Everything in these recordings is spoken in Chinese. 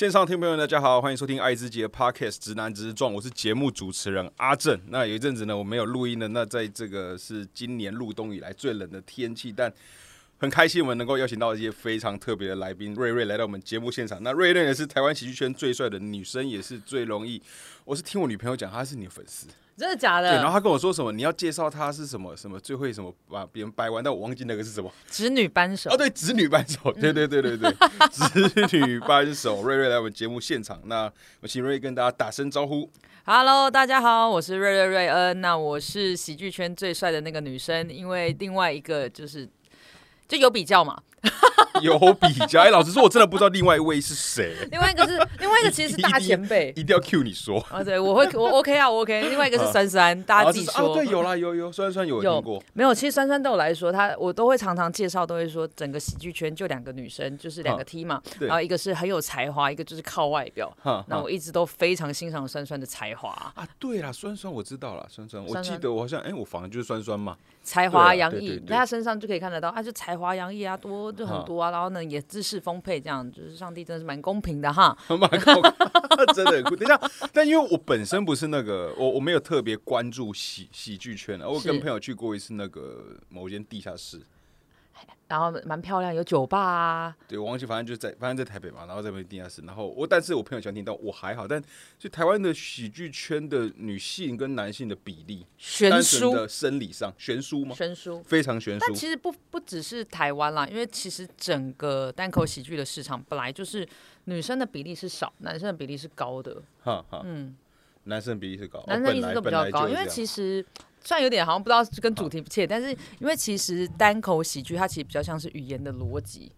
线上听朋友，大家好，欢迎收听《爱之节 Podcast 直男直撞》，我是节目主持人阿正。那有一阵子呢，我没有录音了。那在这个是今年入冬以来最冷的天气，但很开心我们能够邀请到一些非常特别的来宾，瑞瑞来到我们节目现场。那瑞瑞也是台湾喜剧圈最帅的女生，也是最容易。我是听我女朋友讲，她是你的粉丝。真的假的？对，然后他跟我说什么？你要介绍他是什么什么最会什么把别人掰弯，但我忘记那个是什么。直女扳手哦，对，直女扳手，对对对对对，直 女扳手。瑞瑞来我们节目现场，那我请瑞瑞跟大家打声招呼。Hello，大家好，我是瑞瑞瑞恩。那我是喜剧圈最帅的那个女生，因为另外一个就是就有比较嘛。有比较，哎，老实说，我真的不知道另外一位是谁。另外一个是，另外一个其实是 大前辈，一定要 Q 你说啊，对，我会，我 OK 啊，我 OK。另外一个是酸酸，大家自己说。对，有啦，有有酸酸有听过。没有，其实酸酸对我来说，她我都会常常介绍，都会说整个喜剧圈就两个女生，就是两个 T 嘛。然后一个是很有才华，一个就是靠外表。那我一直都非常欣赏酸酸的才华啊。对啦，酸酸我知道了，酸酸，我记得我好像，哎，我反正就是酸酸嘛。才华洋溢，在他身上就可以看得到，啊就才华洋溢啊，多就很多啊，然后呢也知识丰沛，这样就是上帝真的是蛮公平的哈，蛮公平，真的。等一下，但因为我本身不是那个，我我没有特别关注喜喜剧圈的，我跟朋友去过一次那个某间地下室。然后蛮漂亮，有酒吧啊。对，我忘记，反正就在，反正在台北嘛，然后在那地下室。然后我，但是我朋友喜欢听到，我还好。但就台湾的喜剧圈的女性跟男性的比例悬殊的生理上悬殊吗？悬殊，非常悬殊。但其实不不只是台湾啦，因为其实整个单口喜剧的市场本来就是女生的比例是少，男生的比例是高的。哈哈，嗯，男生比例是高，男生一直都比较高，因为其实。虽然有点好像不知道跟主题不切，但是因为其实单口喜剧它其实比较像是语言的逻辑，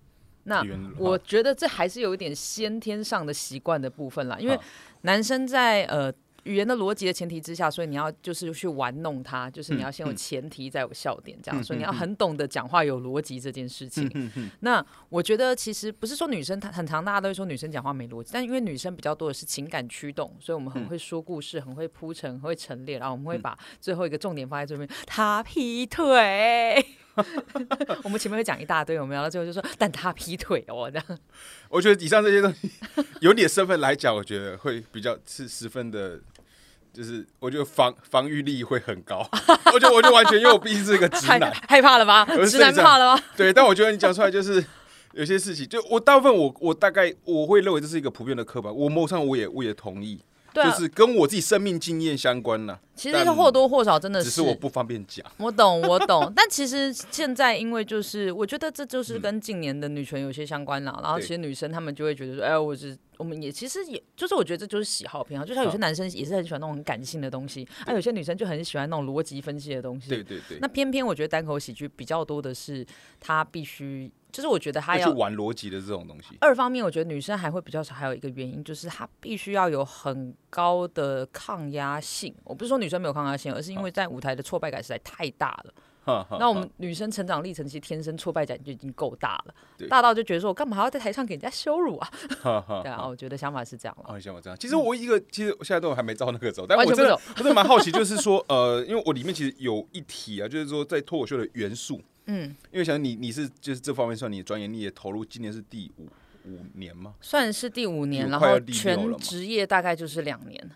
那我觉得这还是有一点先天上的习惯的部分啦，因为男生在呃。语言的逻辑的前提之下，所以你要就是去玩弄它，就是你要先有前提，再有笑点，这样。所以你要很懂得讲话有逻辑这件事情。那我觉得其实不是说女生她很常，大家都会说女生讲话没逻辑，但因为女生比较多的是情感驱动，所以我们很会说故事，很会铺陈，很会陈列，然后我们会把最后一个重点放在这边。他劈腿，我们前面会讲一大堆，我们聊到最后就说，但他劈腿哦，这样。我觉得以上这些东西，有你的身份来讲，我觉得会比较是十分的。就是我觉得防防御力会很高，我觉得我就完全因为我毕竟是一个直男，害怕了吧？直男怕了吧？对，但我觉得你讲出来就是有些事情，就我大部分我我大概我会认为这是一个普遍的刻板，我某上我也我也同意。就是跟我自己生命经验相关呢。其实或多或少真的是，只是我不方便讲。我懂，我懂。但其实现在，因为就是我觉得这就是跟近年的女权有些相关了。然后其实女生她们就会觉得说，哎，我是我们也其实也就是我觉得这就是喜好偏好。就像有些男生也是很喜欢那种很感性的东西，而有些女生就很喜欢那种逻辑分析的东西。对对对。那偏偏我觉得单口喜剧比较多的是，他必须。就是我觉得他要玩逻辑的这种东西。二方面，我觉得女生还会比较少，还有一个原因就是她必须要有很高的抗压性。我不是说女生没有抗压性，而是因为在舞台的挫败感实在太大了。那我们女生成长历程其实天生挫败感就已经够大了，大到就觉得说我干嘛还要在台上给人家羞辱啊？对啊，我觉得想法是这样了。想法这样。其实我一个，其实我现在都还没到那个走，但我真的我真的蛮好奇，就是说呃，因为我里面其实有一题啊，就是说在脱口秀的元素。嗯，因为想你你是就是这方面算你的专业，你也投入，今年是第五五年吗？算是第五年，然后全职业大概就是两年。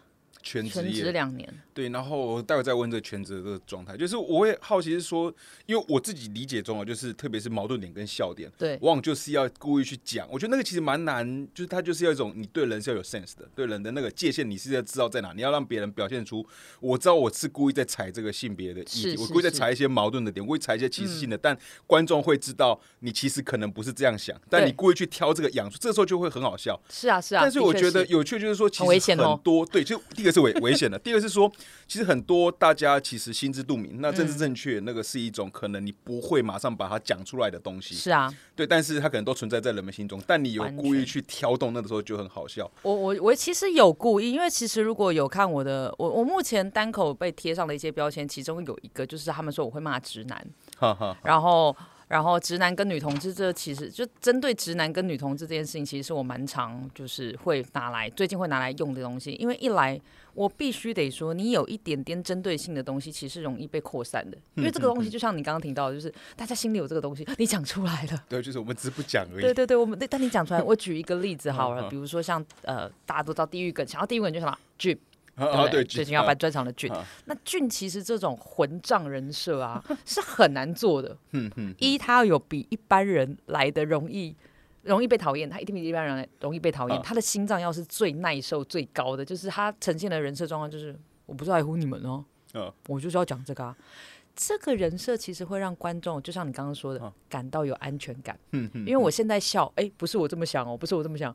全职两年，对，然后待会再问这全职的状态，就是我会好奇是说，因为我自己理解中啊，就是特别是矛盾点跟笑点，对，往往就是要故意去讲，我觉得那个其实蛮难，就是他就是要一种你对人是要有 sense 的，对人的那个界限你是要知道在哪，你要让别人表现出我知道我是故意在踩这个性别的议题，我故意在踩一些矛盾的点，故意踩一些歧视性的，但观众会知道你其实可能不是这样想，但你故意去挑这个养出，这时候就会很好笑，是啊是啊，但是我觉得有趣就是说，其实很多对，就第一个。是危危险的。第二个是说，其实很多大家其实心知肚明，那政治正确那个是一种可能你不会马上把它讲出来的东西。是啊，对，但是它可能都存在在人们心中。但你有故意去挑动，那个时候就很好笑。我我我其实有故意，因为其实如果有看我的，我我目前单口被贴上的一些标签，其中有一个就是他们说我会骂直男，然后。然后直男跟女同志，这其实就针对直男跟女同志这件事情，其实是我蛮常就是会拿来最近会拿来用的东西。因为一来我必须得说，你有一点点针对性的东西，其实容易被扩散的。因为这个东西就像你刚刚提到，就是大家心里有这个东西，你讲出来了。对，就是我们只是不讲而已。对对对，我们但你讲出来，我举一个例子好了，比如说像呃，大家都知道地狱梗，想要地狱梗就什么剧。啊对，最近要办专场的俊，那俊其实这种混账人设啊是很难做的。嗯嗯，一他要有比一般人来的容易，容易被讨厌，他一定比一般人容易被讨厌。他的心脏要是最耐受最高的，就是他呈现的人设状况，就是我不在乎你们哦，我就是要讲这个啊。这个人设其实会让观众，就像你刚刚说的，感到有安全感。嗯嗯，因为我现在笑，哎，不是我这么想哦，不是我这么想，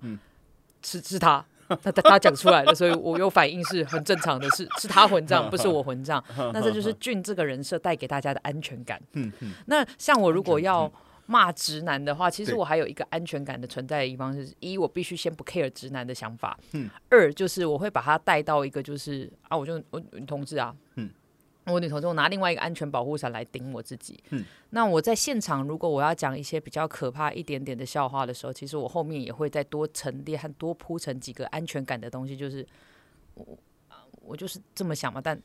是是他。他他他讲出来了，所以我有反应是很正常的，是 是他混账，不是我混账。那这就是俊这个人设带给大家的安全感。嗯嗯。那像我如果要骂直男的话，其实我还有一个安全感的存在的地方是：一，我必须先不 care 直男的想法；二，就是我会把他带到一个就是啊，我就我同志啊，嗯。我女同志，我拿另外一个安全保护伞来顶我自己。嗯，那我在现场，如果我要讲一些比较可怕一点点的笑话的时候，其实我后面也会再多沉淀和多铺成几个安全感的东西，就是我我就是这么想嘛，但。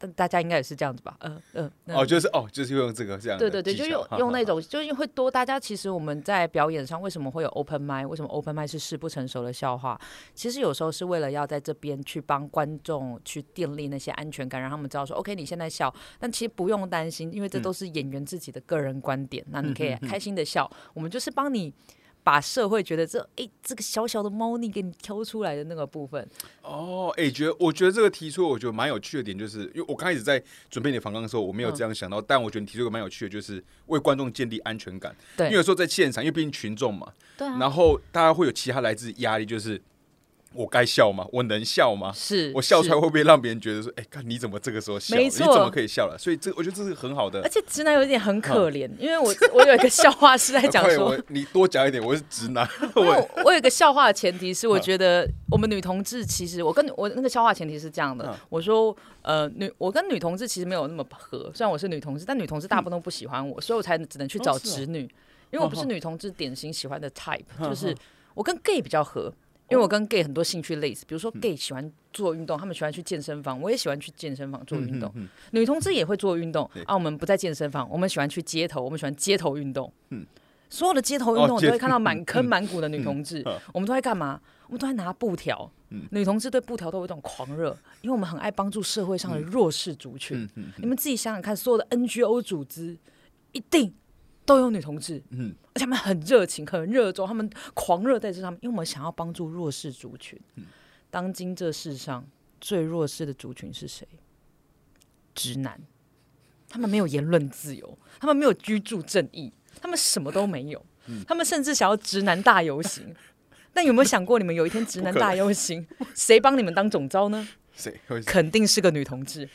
但大家应该也是这样子吧？嗯嗯，哦，就是哦，就是用这个这样。对对对，就用用那种，就是会多。大家其实我们在表演上为什么会有 open m i d 为什么 open m i d 是事不成熟的笑话？其实有时候是为了要在这边去帮观众去建立那些安全感，让他们知道说，OK，你现在笑，但其实不用担心，因为这都是演员自己的个人观点，那你可以开心的笑。我们就是帮你。把社会觉得这哎这个小小的猫腻给你挑出来的那个部分哦哎，觉得我觉得这个提出我觉得蛮有趣的点，就是因为我刚开始在准备你的访纲的时候，我没有这样想到，但我觉得你提出一个蛮有趣的，就是为观众建立安全感。对，因为有时候在现场，因为毕竟群众嘛，对，然后大家会有其他来自压力，就是。我该笑吗？我能笑吗？是我笑出来会不会让别人觉得说，哎，看你怎么这个时候笑？你怎么可以笑了？所以这我觉得这是很好的。而且直男有一点很可怜，因为我我有一个笑话是在讲 说，你多讲一点，我是直男。我 我有一个笑话的前提是，我觉得我们女同志其实，我跟我那个笑话前提是这样的，我说呃女我跟女同志其实没有那么合，虽然我是女同志，但女同志大部分都不喜欢我，所以我才只能去找直女，因为我不是女同志典型喜欢的 type，就是我跟 gay 比较合。因为我跟 gay 很多兴趣类似，比如说 gay 喜欢做运动，他们喜欢去健身房，我也喜欢去健身房做运动。女同志也会做运动，啊，我们不在健身房，我们喜欢去街头，我们喜欢街头运动。嗯，所有的街头运动，你都会看到满坑满谷的女同志。我们都在干嘛？我们都在拿布条。女同志对布条都有一种狂热，因为我们很爱帮助社会上的弱势族群。你们自己想想看，所有的 NGO 组织一定。都有女同志，嗯，而且他们很热情，很热衷，他们狂热在这上面，因为我们想要帮助弱势族群。当今这世上最弱势的族群是谁？直男，他们没有言论自由，他们没有居住正义，他们什么都没有，他们甚至想要直男大游行。但有没有想过，你们有一天直男大游行，谁帮你们当总招呢？谁？肯定是个女同志。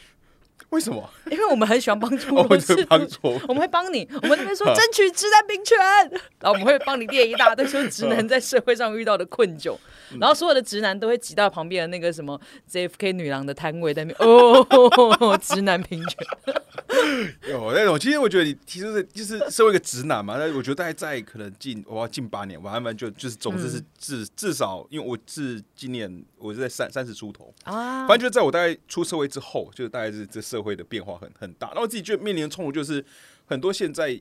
为什么？因为我们很喜欢帮助 弱势，我们会帮你。我们那边说争取直男平权，然后我们会帮你列一大堆说直男在社会上遇到的困窘，然后所有的直男都会挤到旁边的那个什么 JFK 女郎的摊位那边。哦，直男平权。有那种，其实我觉得你其实是就是身为一个直男嘛，那我觉得大概在可能近我要近八年，我慢慢就就是总之是至至少，因为我是今年我是在三三十出头啊，反正就在我大概出社会之后，就大概是这社会的变化很很大，然后我自己就面临的冲突就是很多现在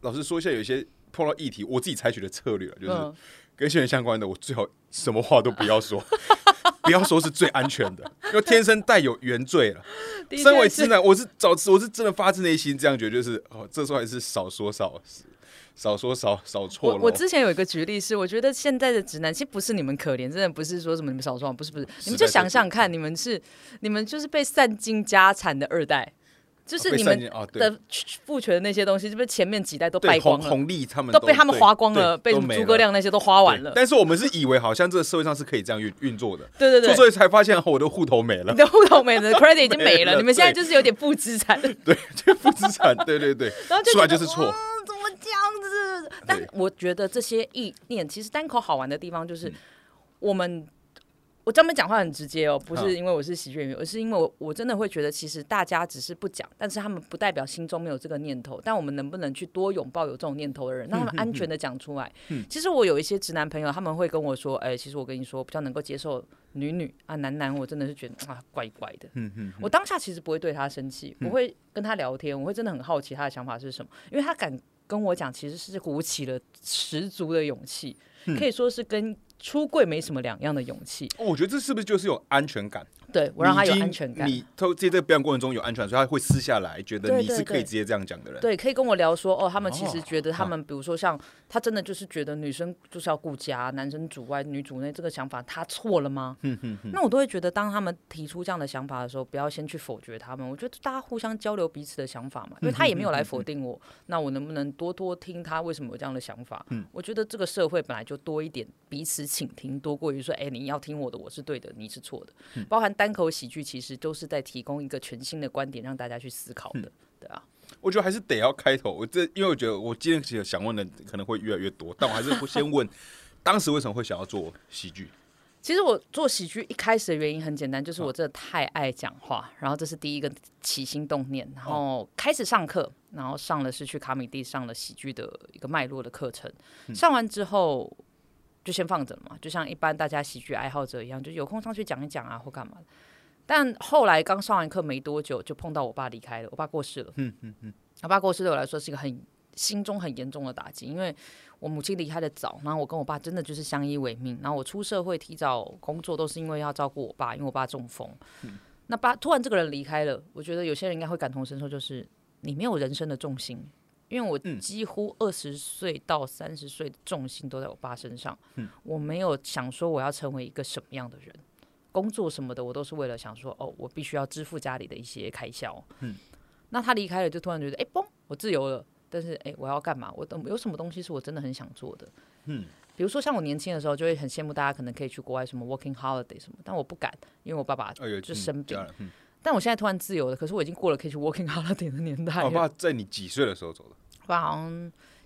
老实说一下，有一些碰到议题，我自己采取的策略就是跟新闻相关的，我最好什么话都不要说。不要说是最安全的，因为天生带有原罪了。身为直男，我是早我是真的发自内心这样觉得，就是哦，这时候还是少说少少说少少错了。我之前有一个举例是，我觉得现在的直男其实不是你们可怜，真的不是说什么你们少说，不是不是，你们就想想看，你们是你们就是被散尽家产的二代。就是你们的父权的那些东西，是不是前面几代都败光了？红利他们都被他们花光了，被诸葛亮那些都花完了。但是我们是以为好像这个社会上是可以这样运运作的，对对对，所以才发现我的户头没了，你的户头没了，credit 已经没了，你们现在就是有点负资产，对，就负资产，对对对，然后出来就是错，怎么这样子？但我觉得这些意念其实单口好玩的地方就是我们。我专门讲话很直接哦，不是因为我是喜剧演员，而是因为我我真的会觉得，其实大家只是不讲，但是他们不代表心中没有这个念头。但我们能不能去多拥抱有这种念头的人，让他们安全的讲出来？其实我有一些直男朋友，他们会跟我说：“哎，其实我跟你说，比较能够接受女女啊，男男我真的是觉得啊，怪怪的。”嗯嗯，我当下其实不会对他生气，我会跟他聊天，我会真的很好奇他的想法是什么，因为他敢跟我讲，其实是鼓起了十足的勇气，可以说是跟。出柜没什么两样的勇气，哦，我觉得这是不是就是有安全感？对我让他有安全感，你都在这个表演过程中有安全感，所以他会撕下来觉得你是可以直接这样讲的人。对，可以跟我聊说，哦，他们其实觉得他们，比如说像他真的就是觉得女生就是要顾家，男生主外女主内这个想法，他错了吗？那我都会觉得，当他们提出这样的想法的时候，不要先去否决他们。我觉得大家互相交流彼此的想法嘛，因为他也没有来否定我，那我能不能多多听他为什么有这样的想法？嗯，我觉得这个社会本来就多一点彼此倾听，多过于说，哎，你要听我的，我是对的，你是错的。包含单口喜剧，其实。都是在提供一个全新的观点，让大家去思考的，对啊。我觉得还是得要开头，我这因为我觉得我今天其实想问的可能会越来越多，但我还是会先问，当时为什么会想要做喜剧？其实我做喜剧一开始的原因很简单，就是我真的太爱讲话，然后这是第一个起心动念，然后开始上课，然后上了是去卡米蒂上了喜剧的一个脉络的课程，上完之后就先放着嘛，就像一般大家喜剧爱好者一样，就有空上去讲一讲啊，或干嘛的。但后来刚上完课没多久，就碰到我爸离开了。我爸过世了。嗯嗯嗯。我爸过世对我来说是一个很心中很严重的打击，因为我母亲离开的早，然后我跟我爸真的就是相依为命。然后我出社会提早工作，都是因为要照顾我爸，因为我爸中风。那爸突然这个人离开了，我觉得有些人应该会感同身受，就是你没有人生的重心。因为我几乎二十岁到三十岁的重心都在我爸身上。嗯。我没有想说我要成为一个什么样的人。工作什么的，我都是为了想说，哦，我必须要支付家里的一些开销。嗯，那他离开了，就突然觉得，哎，嘣，我自由了。但是，哎，我要干嘛？我有什么东西是我真的很想做的？嗯，比如说像我年轻的时候，就会很羡慕大家可能可以去国外什么 working holiday 什么，但我不敢，因为我爸爸就生病。嗯，但我现在突然自由了，可是我已经过了可以去 working holiday 的年代。我爸在你几岁的时候走的？我爸好像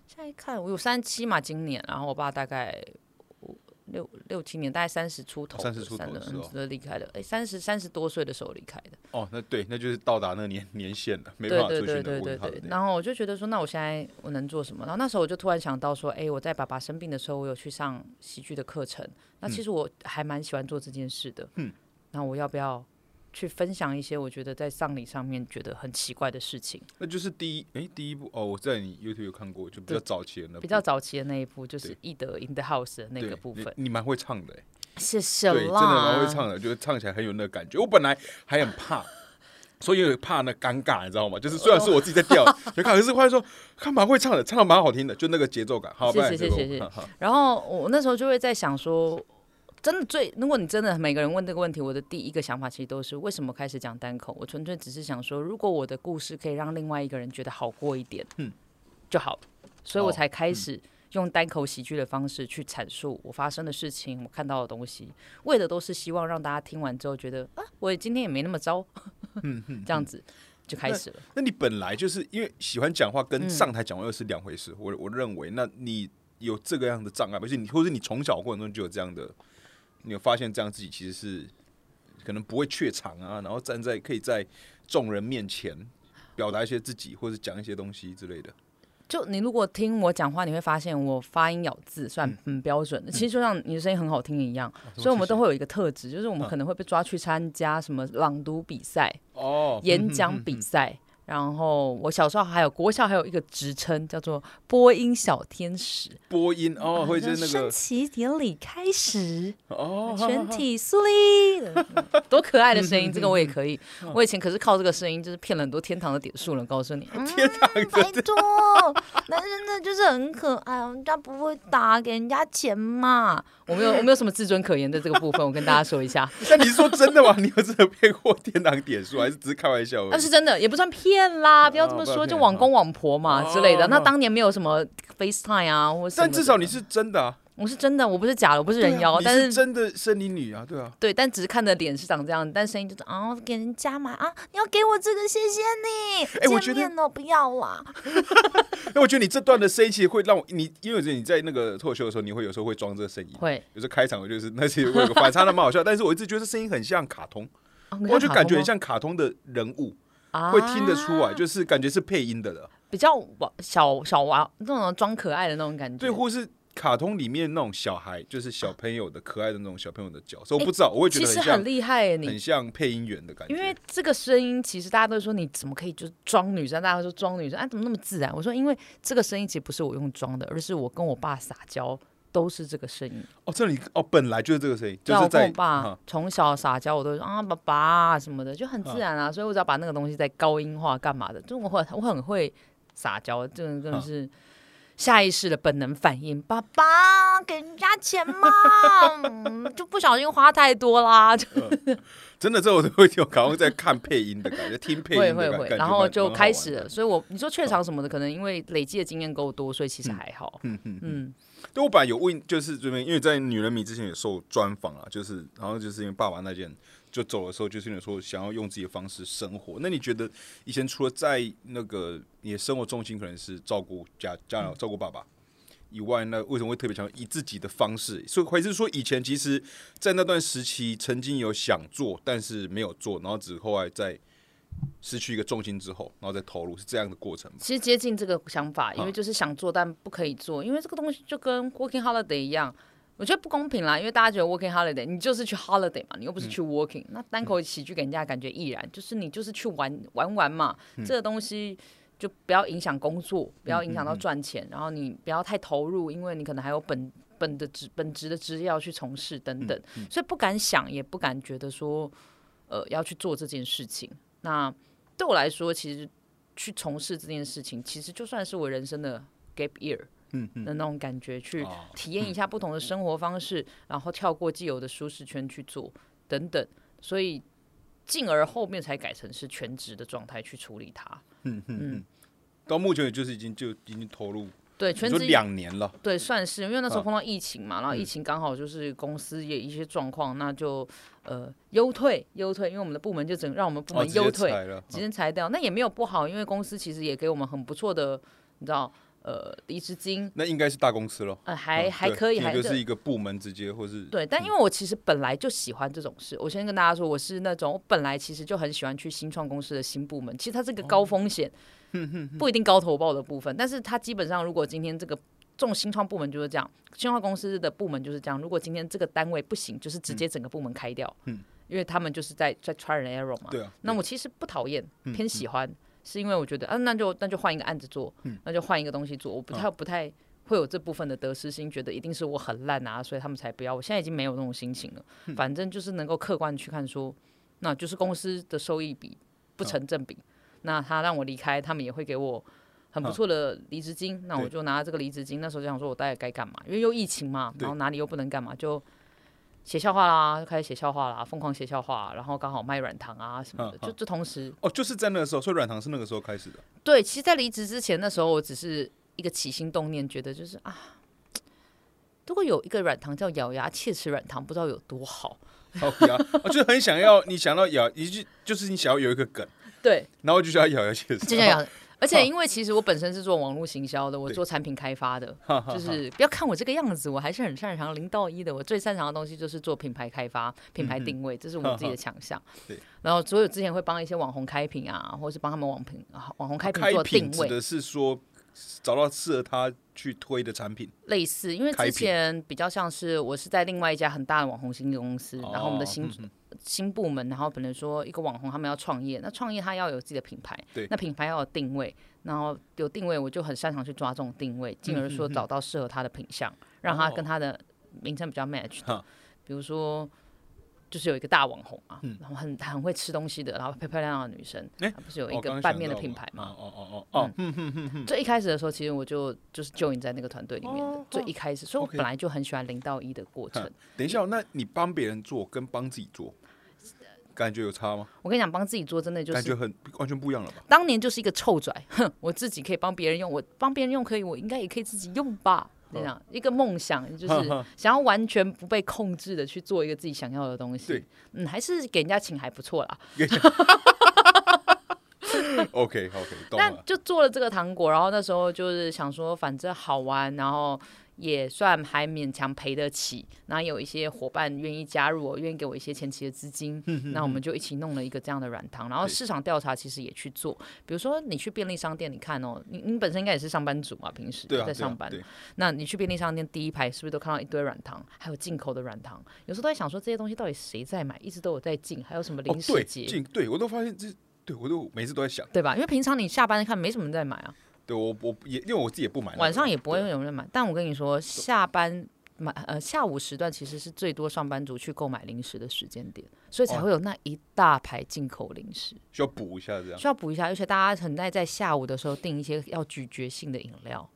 现在一看，我有三七嘛，今年，然后我爸大概。六六七年，大概三十出头，三十出头的时候离开的。哎，三十三十多岁的时候离开的。哦，那对，那就是到达那年年限了，没办法对对对对对。然后我就觉得说，那我现在我能做什么？然后那时候我就突然想到说，哎，我在爸爸生病的时候，我有去上喜剧的课程。那其实我还蛮喜欢做这件事的。嗯。那我要不要？去分享一些我觉得在葬礼上面觉得很奇怪的事情。那就是第一，哎，第一部哦，我在你 YouTube 有看过，就比较早期的那比较早期的那一部，就是《易德 in the House》的那个部分。你蛮会唱的，哎，谢谢对，真的蛮会唱的，就是唱起来很有那个感觉。我本来还很怕，所以怕那尴尬，你知道吗？就是虽然是我自己在调，就看，可是后来说看蛮会唱的，唱的蛮好听的，就那个节奏感。好，谢谢谢谢谢谢。然后我那时候就会在想说。真的最，如果你真的每个人问这个问题，我的第一个想法其实都是为什么开始讲单口？我纯粹只是想说，如果我的故事可以让另外一个人觉得好过一点，嗯，就好，所以我才开始用单口喜剧的方式去阐述我发生的事情，我看到的东西，为的都是希望让大家听完之后觉得啊，我今天也没那么糟，嗯 这样子就开始了。那你本来就是因为喜欢讲话，跟上台讲话又是两回事。我我认为，那你有这个样的障碍，而且你或者你从小过程中就有这样的。你有发现这样自己其实是可能不会怯场啊，然后站在可以在众人面前表达一些自己或者讲一些东西之类的。就你如果听我讲话，你会发现我发音咬字算很标准的。其实就像你的声音很好听一样，所以我们都会有一个特质，就是我们可能会被抓去参加什么朗读比赛、哦演讲比赛。然后我小时候还有国校还有一个职称叫做播音小天使。播音哦，会是那个升旗典礼开始哦，全体肃立，多可爱的声音，这个我也可以。我以前可是靠这个声音，就是骗了很多天堂的点数了。告诉你，天堂拜托，男生的就是很可爱，人家不会打给人家钱嘛。我没有，我没有什么自尊可言的这个部分，我跟大家说一下。那你是说真的吗？你有真的骗过天堂点数，还是只是开玩笑？那是真的，也不算骗啦，不要这么说，就网公网婆嘛之类的。那当年没有什么 FaceTime 啊，或但至少你是真的啊。我是真的，我不是假的，我不是人妖，但是真的森林女啊，对啊，对，但只是看的脸是长这样，但声音就是啊，给人家嘛啊，你要给我这个，谢谢你，哎，我觉得哦，不要啦。那 我觉得你这段的声音其实会让我你，因为你在那个脱口秀的时候，你会有时候会装这个声音，会有时候开场我就是那些 我有个反差，那蛮好笑。但是我一直觉得声音很像卡通，我就感觉很像卡通的人物，会听得出来，就是感觉是配音的了，比较娃小小娃那种装可爱的那种感觉，对，或是。卡通里面那种小孩，就是小朋友的可爱的那种小朋友的角色，我不知道，我会觉得其实很厉害，你很像配音员的感觉。因为这个声音，其实大家都说你怎么可以就装女生？大家说装女生，哎，怎么那么自然？我说，因为这个声音其实不是我用装的，而是我跟我爸撒娇都是这个声音。哦，这里哦，本来就是这个声音，就是在我爸从小撒娇，我都说啊，爸爸什么的，就很自然啊。所以我只要把那个东西再高音化，干嘛的？就我很我很会撒娇，这个真的是。下意识的本能反应，爸爸给人家钱嘛，就不小心花太多啦。真的，这我都会有，好像在看配音的感觉，听配音的感觉，然后就开始了。所以我你说怯场什么的，可能因为累积的经验够多，所以其实还好。嗯嗯嗯。对我本来有问，就是这边，因为在女人迷之前有受专访啊，就是然后就是因为爸爸那件。就走的时候，就是有说想要用自己的方式生活。那你觉得以前除了在那个你的生活重心可能是照顾家家照顾爸爸以外，那为什么会特别想以自己的方式？所以还是说以前其实，在那段时期曾经有想做，但是没有做，然后只后来在失去一个重心之后，然后再投入，是这样的过程吗？其实接近这个想法，因为就是想做但不可以做，因为这个东西就跟 working holiday 一样。我觉得不公平啦，因为大家觉得 working holiday，你就是去 holiday 嘛，你又不是去 working。那单口喜剧给人家感觉毅然，就是你就是去玩玩玩嘛。这个东西就不要影响工作，不要影响到赚钱，然后你不要太投入，因为你可能还有本本的职本职的职业要去从事等等，所以不敢想，也不敢觉得说呃要去做这件事情。那对我来说，其实去从事这件事情，其实就算是我人生的 gap year。嗯的那种感觉，去体验一下不同的生活方式，然后跳过既有的舒适圈去做等等，所以进而后面才改成是全职的状态去处理它。嗯嗯，到目前也就是已经就已经投入对全职两年了，对，算是因为那时候碰到疫情嘛，然后疫情刚好就是公司也一些状况，那就呃优退优退，因为我们的部门就整让我们部门优退，直接裁掉，那也没有不好，因为公司其实也给我们很不错的，你知道。呃，离职金。那应该是大公司了，呃，还还可以，还是一个部门直接或是对，但因为我其实本来就喜欢这种事，我先跟大家说，我是那种我本来其实就很喜欢去新创公司的新部门，其实它是个高风险，不一定高投报的部分，但是它基本上如果今天这个这种新创部门就是这样，新创公司的部门就是这样，如果今天这个单位不行，就是直接整个部门开掉，嗯，因为他们就是在在 try and error 嘛，对啊，那我其实不讨厌，偏喜欢。是因为我觉得，啊，那就那就换一个案子做，那就换一个东西做。我不太不太会有这部分的得失心，觉得一定是我很烂啊，所以他们才不要。我现在已经没有那种心情了。反正就是能够客观去看，说那就是公司的收益比不成正比。那他让我离开，他们也会给我很不错的离职金。那我就拿这个离职金，那时候就想说，我大概该干嘛？因为又疫情嘛，然后哪里又不能干嘛，就。写笑话啦，就开始写笑话啦，疯狂写笑话，然后刚好卖软糖啊什么的，就就同时哦，就是在那个时候，所以软糖是那个时候开始的。对，其实，在离职之前，那时候我只是一个起心动念，觉得就是啊，如果有一个软糖叫咬牙切齿软糖，不知道有多好。好呀，我就很想要，你想到咬一句，就是你想要有一个梗，对，然后就叫他咬牙切齿，就想咬。而且因为其实我本身是做网络行销的，我做产品开发的，就是不要看我这个样子，我还是很擅长零到一的。我最擅长的东西就是做品牌开发、品牌定位，这是我自己的强项。对，然后所有之前会帮一些网红开品啊，或是帮他们网品网红开品做定位，指的是说找到适合他去推的产品。类似，因为之前比较像是我是在另外一家很大的网红新公司，然后我们的新。新部门，然后本来说一个网红，他们要创业，那创业他要有自己的品牌，对，那品牌要有定位，然后有定位，我就很擅长去抓这种定位，进而说找到适合他的品相，让他跟他的名称比较 match 的，比如说。就是有一个大网红啊，然后很很会吃东西的，然后漂漂亮亮的女生，哎，不是有一个拌面的品牌吗？哦哦哦哦，嗯嗯嗯嗯。最一开始的时候，其实我就就是 join 在那个团队里面的，最一开始，所以我本来就很喜欢零到一的过程。等一下，那你帮别人做跟帮自己做，感觉有差吗？我跟你讲，帮自己做真的就是感觉很完全不一样了吧？当年就是一个臭拽，哼，我自己可以帮别人用，我帮别人用可以，我应该也可以自己用吧。这样一个梦想，就是想要完全不被控制的去做一个自己想要的东西。嗯，还是给人家请还不错啦。OK OK，那就做了这个糖果，然后那时候就是想说，反正好玩，然后。也算还勉强赔得起，那有一些伙伴愿意加入我，愿意给我一些前期的资金，那我们就一起弄了一个这样的软糖。然后市场调查其实也去做，比如说你去便利商店，你看哦，你你本身应该也是上班族嘛，平时在上班，那你去便利商店第一排是不是都看到一堆软糖，还有进口的软糖？有时候都在想说这些东西到底谁在买，一直都有在进，还有什么零食节？进对我都发现这，对我都每次都在想，对吧？因为平常你下班看没什么人在买啊。对我我也因为我自己也不买，晚上也不会有人买。但我跟你说，下班买呃下午时段其实是最多上班族去购买零食的时间点，所以才会有那一大排进口零食。需要补一下这样。需要补一下，而且大家很爱在下午的时候订一些要咀嚼性的饮料。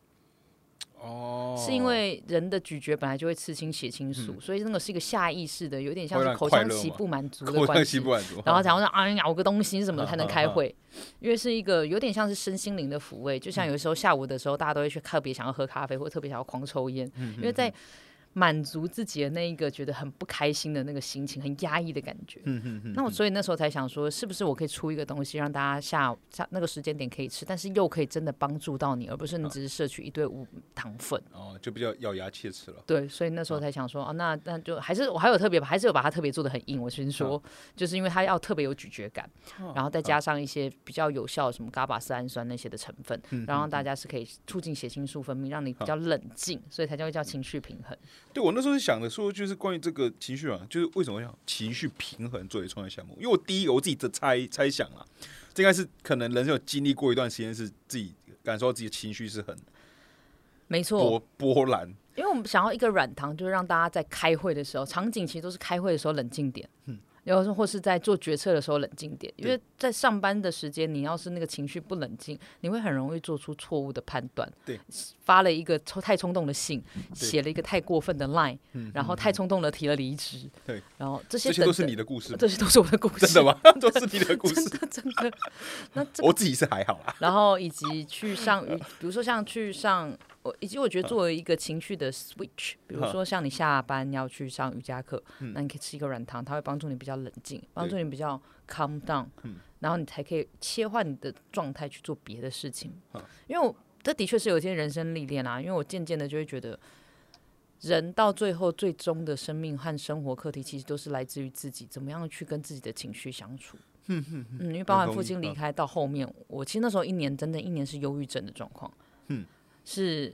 哦，是因为人的咀嚼本来就会刺青血清素，所以那个是一个下意识的，有点像是口腔期不满足的关系。然后假如说啊咬个东西什么才能开会，因为是一个有点像是身心灵的抚慰，就像有时候下午的时候大家都会去特别想要喝咖啡，或者特别想要狂抽烟，因为在。满足自己的那一个觉得很不开心的那个心情，很压抑的感觉。嗯嗯嗯那我所以那时候才想说，是不是我可以出一个东西，让大家下下那个时间点可以吃，但是又可以真的帮助到你，而不是你只是摄取一堆无糖分。哦，就比较咬牙切齿了。对，所以那时候才想说，哦，那那就还是我还有特别，还是有把它特别做的很硬。我先说，就是因为它要特别有咀嚼感，然后再加上一些比较有效的什么伽巴色氨酸那些的成分，然后大家是可以促进血清素分泌，让你比较冷静，所以才叫叫情绪平衡。对我那时候是想的说，就是关于这个情绪啊，就是为什么要情绪平衡作为创业项目？因为我第一个我自己的猜猜想啊，这应该是可能人生有经历过一段时间，是自己感受到自己的情绪是很没错波波澜。因为我们想要一个软糖，就是让大家在开会的时候，场景其实都是开会的时候冷静点。嗯。有时候或是在做决策的时候冷静点，因为在上班的时间，你要是那个情绪不冷静，你会很容易做出错误的判断。对，发了一个太冲动的信，写了一个太过分的 line，然后太冲动的提了离职。对，然后这些这些都是你的故事，这些都是我的故事，真的吗？都是你的故事，真的。那我自己是还好啦。然后以及去上，比如说像去上。我以及我觉得作为一个情绪的 switch，比如说像你下班要去上瑜伽课，那你可以吃一个软糖，它会帮助你比较冷静，帮助你比较 calm down，然后你才可以切换你的状态去做别的事情。因为我这的确是有一些人生历练啊，因为我渐渐的就会觉得，人到最后最终的生命和生活课题，其实都是来自于自己怎么样去跟自己的情绪相处。嗯嗯嗯，因为包含父亲离开到后面，我其实那时候一年整整一年是忧郁症的状况。嗯。是，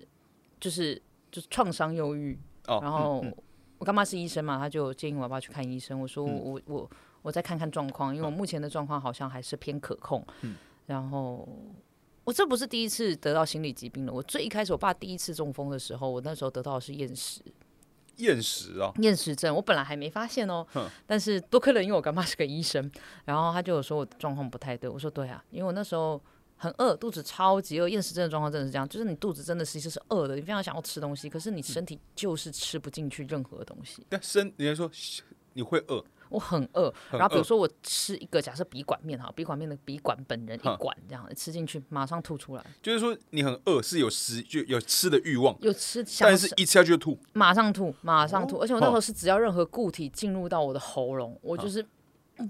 就是就是创伤忧郁，然后我干妈是医生嘛，他就建议我要不要去看医生。我说我我我再看看状况，因为我目前的状况好像还是偏可控。然后我这不是第一次得到心理疾病了，我最一开始我爸第一次中风的时候，我那时候得到的是厌食，厌食啊，厌食症。我本来还没发现哦，但是多亏了因为我干妈是个医生，然后他就有说我状况不太对。我说对啊，因为我那时候。很饿，肚子超级饿，厌食症的状况真的是这样，就是你肚子真的其实是饿的，你非常想要吃东西，可是你身体就是吃不进去任何东西。但身，你说你会饿？我很饿，然后比如说我吃一个假设笔管面哈，笔管面的笔管本人一管这样吃进去，马上吐出来。就是说你很饿，是有食就有吃的欲望，有吃，但是一吃下去就吐，马上吐，马上吐。而且我那时候是只要任何固体进入到我的喉咙，我就是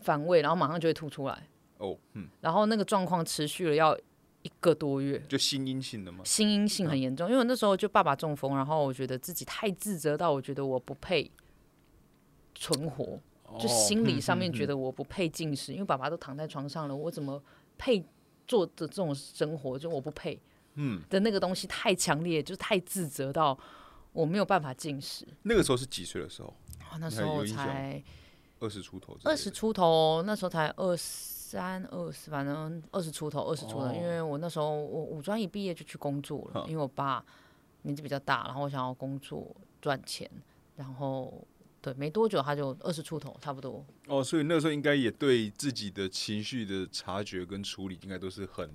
反胃，然后马上就会吐出来。哦，嗯，然后那个状况持续了要一个多月，就心阴性的吗？心阴性很严重，因为那时候就爸爸中风，然后我觉得自己太自责到，我觉得我不配存活，就心理上面觉得我不配进食，因为爸爸都躺在床上了，我怎么配做的这种生活？就我不配，嗯，的那个东西太强烈，就太自责到我没有办法进食。那个时候是几岁的时候？那时候才二十出头，二十出头，那时候才二十。三二十，反正二十出头，二十出头。因为我那时候我五专一毕业就去工作了，因为我爸年纪比较大，然后我想要工作赚钱，然后对，没多久他就二十出头，差不多。哦，所以那时候应该也对自己的情绪的察觉跟处理，应该都是很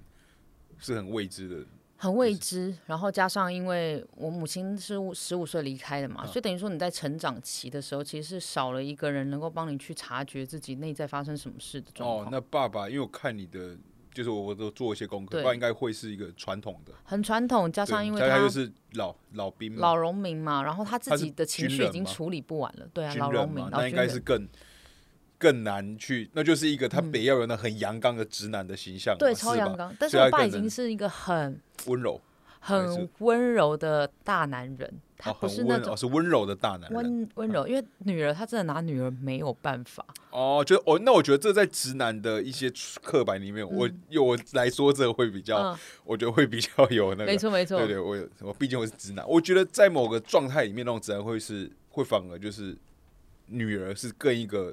是很未知的。很未知，然后加上因为我母亲是十五岁离开的嘛，所以等于说你在成长期的时候，其实是少了一个人能够帮你去察觉自己内在发生什么事的状况。哦，那爸爸，因为我看你的，就是我都做一些功课，爸应该会是一个传统的，很传统，加上因为他又是老老兵嘛、老农民嘛，然后他自己的情绪已经处理不完了，对啊，老农民，那应该是更更难去，那就是一个他得要有那很阳刚的直男的形象，对，超阳刚。但是我爸已经是一个很温柔。很温柔的大男人，他不是那种是温柔的大男人，温温柔，因为女儿他真的拿女儿没有办法。哦，就我那我觉得这在直男的一些刻板里面，我用我来说这个会比较，我觉得会比较有那个，没错没错，对对，我我毕竟我是直男，我觉得在某个状态里面，那种直男会是会反而就是女儿是更一个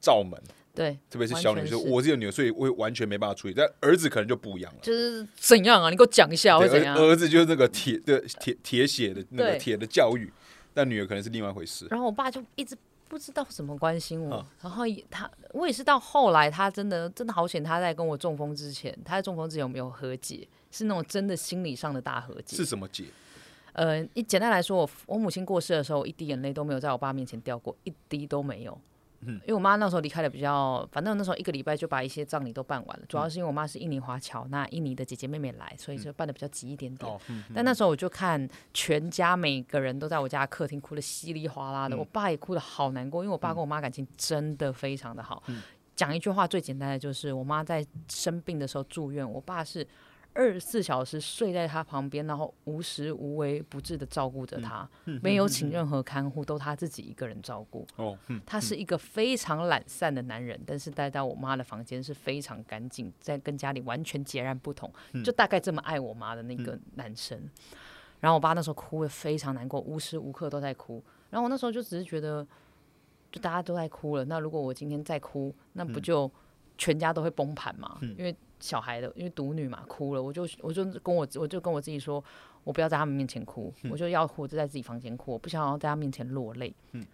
罩门。对，特别是小女生，我是有女儿，所以我完全没办法处理。但儿子可能就不一样了，就是怎样啊？你给我讲一下，会怎样？儿子就是那个铁的铁铁血的那个铁的教育，但女儿可能是另外一回事。然后我爸就一直不知道怎么关心我，然后他我也是到后来，他真的真的好险，他在跟我中风之前，他在中风之前有没有和解？是那种真的心理上的大和解？是什么解？呃，一简单来说，我我母亲过世的时候，一滴眼泪都没有在我爸面前掉过，一滴都没有。嗯，因为我妈那时候离开的比较，反正那时候一个礼拜就把一些葬礼都办完了。主要是因为我妈是印尼华侨，那印尼的姐姐妹妹来，所以就办的比较急一点点。但那时候我就看全家每个人都在我家客厅哭的稀里哗啦的，我爸也哭的好难过，因为我爸跟我妈感情真的非常的好。讲一句话最简单的就是，我妈在生病的时候住院，我爸是。二十四小时睡在他旁边，然后无时无微不至的照顾着他，没有请任何看护，都他自己一个人照顾。哦，他是一个非常懒散的男人，但是待在我妈的房间是非常干净，在跟家里完全截然不同，就大概这么爱我妈的那个男生。然后我爸那时候哭的非常难过，无时无刻都在哭。然后我那时候就只是觉得，就大家都在哭了，那如果我今天再哭，那不就全家都会崩盘嘛？因为。小孩的，因为独女嘛，哭了，我就我就跟我我就跟我自己说，我不要在他们面前哭，我就要哭就在自己房间哭，我不想要在他面前落泪。嗯，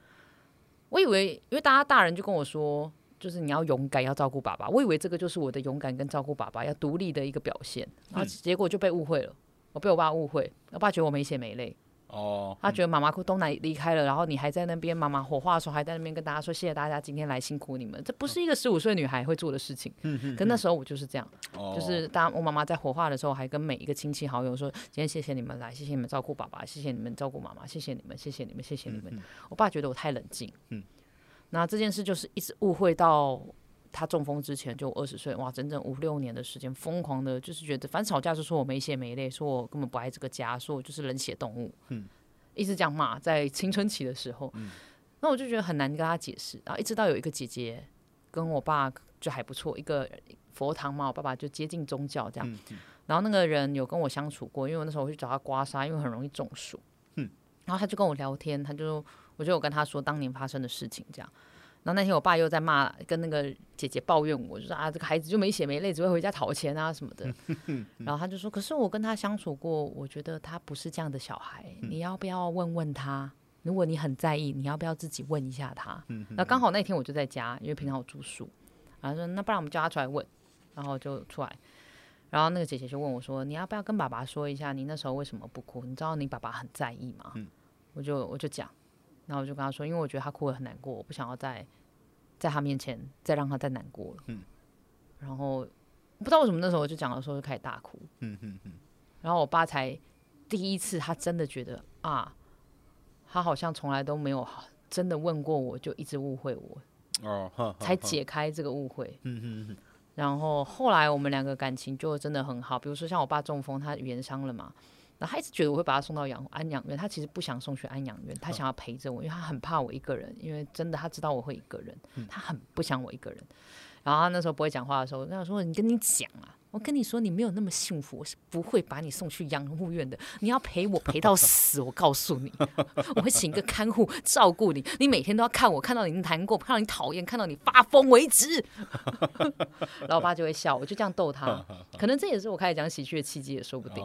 我以为，因为大家大人就跟我说，就是你要勇敢，要照顾爸爸，我以为这个就是我的勇敢跟照顾爸爸要独立的一个表现，然后结果就被误会了，我被我爸误会，我爸觉得我没血没泪。哦，他觉得妈妈哭东南离开了，然后你还在那边，妈妈火化的时候还在那边跟大家说谢谢大家今天来辛苦你们，这不是一个十五岁女孩会做的事情。嗯嗯。可那时候我就是这样，就是当我妈妈在火化的时候，还跟每一个亲戚好友说今天谢谢你们来，谢谢你们照顾爸爸，谢谢你们照顾妈妈，谢谢你们，谢谢你们，谢谢你们。我爸觉得我太冷静。嗯。那这件事就是一直误会到他中风之前，就二十岁，哇，整整五六年的时间，疯狂的，就是觉得反正吵架就说我没血没泪，说我根本不爱这个家，说我就是冷血动物。嗯。一直这样骂，在青春期的时候，那我就觉得很难跟他解释。然后一直到有一个姐姐跟我爸就还不错，一个佛堂嘛，我爸爸就接近宗教这样。然后那个人有跟我相处过，因为我那时候我去找他刮痧，因为很容易中暑。嗯，然后他就跟我聊天，他就我就有跟他说当年发生的事情这样。然后那天我爸又在骂，跟那个姐姐抱怨我，就说啊，这个孩子就没血没泪，只会回家讨钱啊什么的。然后他就说，可是我跟他相处过，我觉得他不是这样的小孩。你要不要问问他？如果你很在意，你要不要自己问一下他？那刚好那天我就在家，因为平常我住宿。然后说，那不然我们叫他出来问。然后就出来。然后那个姐姐就问我说，你要不要跟爸爸说一下，你那时候为什么不哭？你知道你爸爸很在意吗？我就我就讲。然后我就跟他说，因为我觉得他哭得很难过，我不想要再在他面前再让他再难过了。嗯。然后不知道为什么那时候我就讲的时候就开始大哭。嗯嗯嗯。然后我爸才第一次，他真的觉得啊，他好像从来都没有真的问过我，就一直误会我。哦。才解开这个误会。嗯嗯嗯。然后后来我们两个感情就真的很好。比如说像我爸中风，他语言伤了嘛。那他一直觉得我会把他送到养安养院，他其实不想送去安养院，他想要陪着我，因为他很怕我一个人，因为真的他知道我会一个人，他很不想我一个人。然后他那时候不会讲话的时候，那我说：“你跟你讲啊。”我跟你说，你没有那么幸福，我是不会把你送去养护院的。你要陪我陪到死，我告诉你，我会请一个看护照顾你。你每天都要看我，看到你难过，看到你讨厌，看到你发疯为止。然后我爸就会笑，我就这样逗他。可能这也是我开始讲喜剧的契机，也说不定。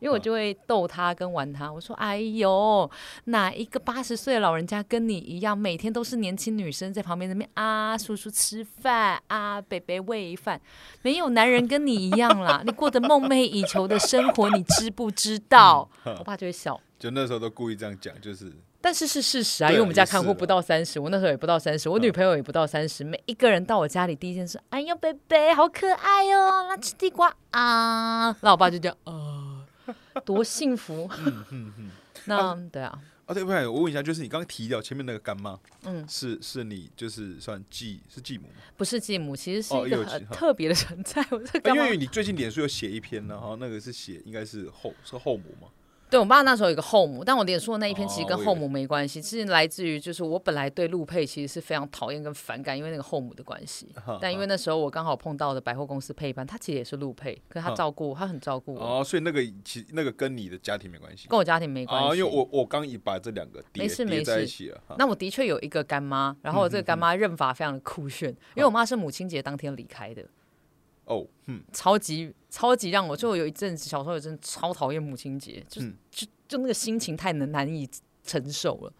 因为我就会逗他跟玩他。我说：“哎呦，哪一个八十岁的老人家跟你一样，每天都是年轻女生在旁边那边啊，叔叔吃饭啊，北北喂饭，没有男人跟你。”一样啦，你过着梦寐以求的生活，你知不知道？我爸就会笑，就那时候都故意这样讲，就是。但是是事实啊，因为我们家看护不到三十，我那时候也不到三十，我女朋友也不到三十，每一个人到我家里第一件事，哎呀，贝贝好可爱哦，那吃地瓜啊，那我爸就这样啊，多幸福。嗯嗯嗯。那对啊。啊，对不对？我问一下，就是你刚刚提到前面那个干妈，嗯，是是你就是算继是继母吗？不是继母，其实是一个很特别的存在。我这因为你最近脸书有写一篇然后，那个是写应该是后是后母吗？对我爸那时候有个后母，但我脸书的那一篇其实跟后母没关系，是来自于就是我本来对陆配其实是非常讨厌跟反感，因为那个后母的关系。但因为那时候我刚好碰到的百货公司配班，他其实也是陆配，可是他照顾他很照顾我。哦，所以那个其那个跟你的家庭没关系，跟我家庭没关系。因为我我刚已把这两个没事没事一起了。那我的确有一个干妈，然后我这个干妈认法非常的酷炫，因为我妈是母亲节当天离开的。哦，嗯，超级超级让我，就有一阵子小时候有阵超讨厌母亲节，就就就那个心情太难难以承受了。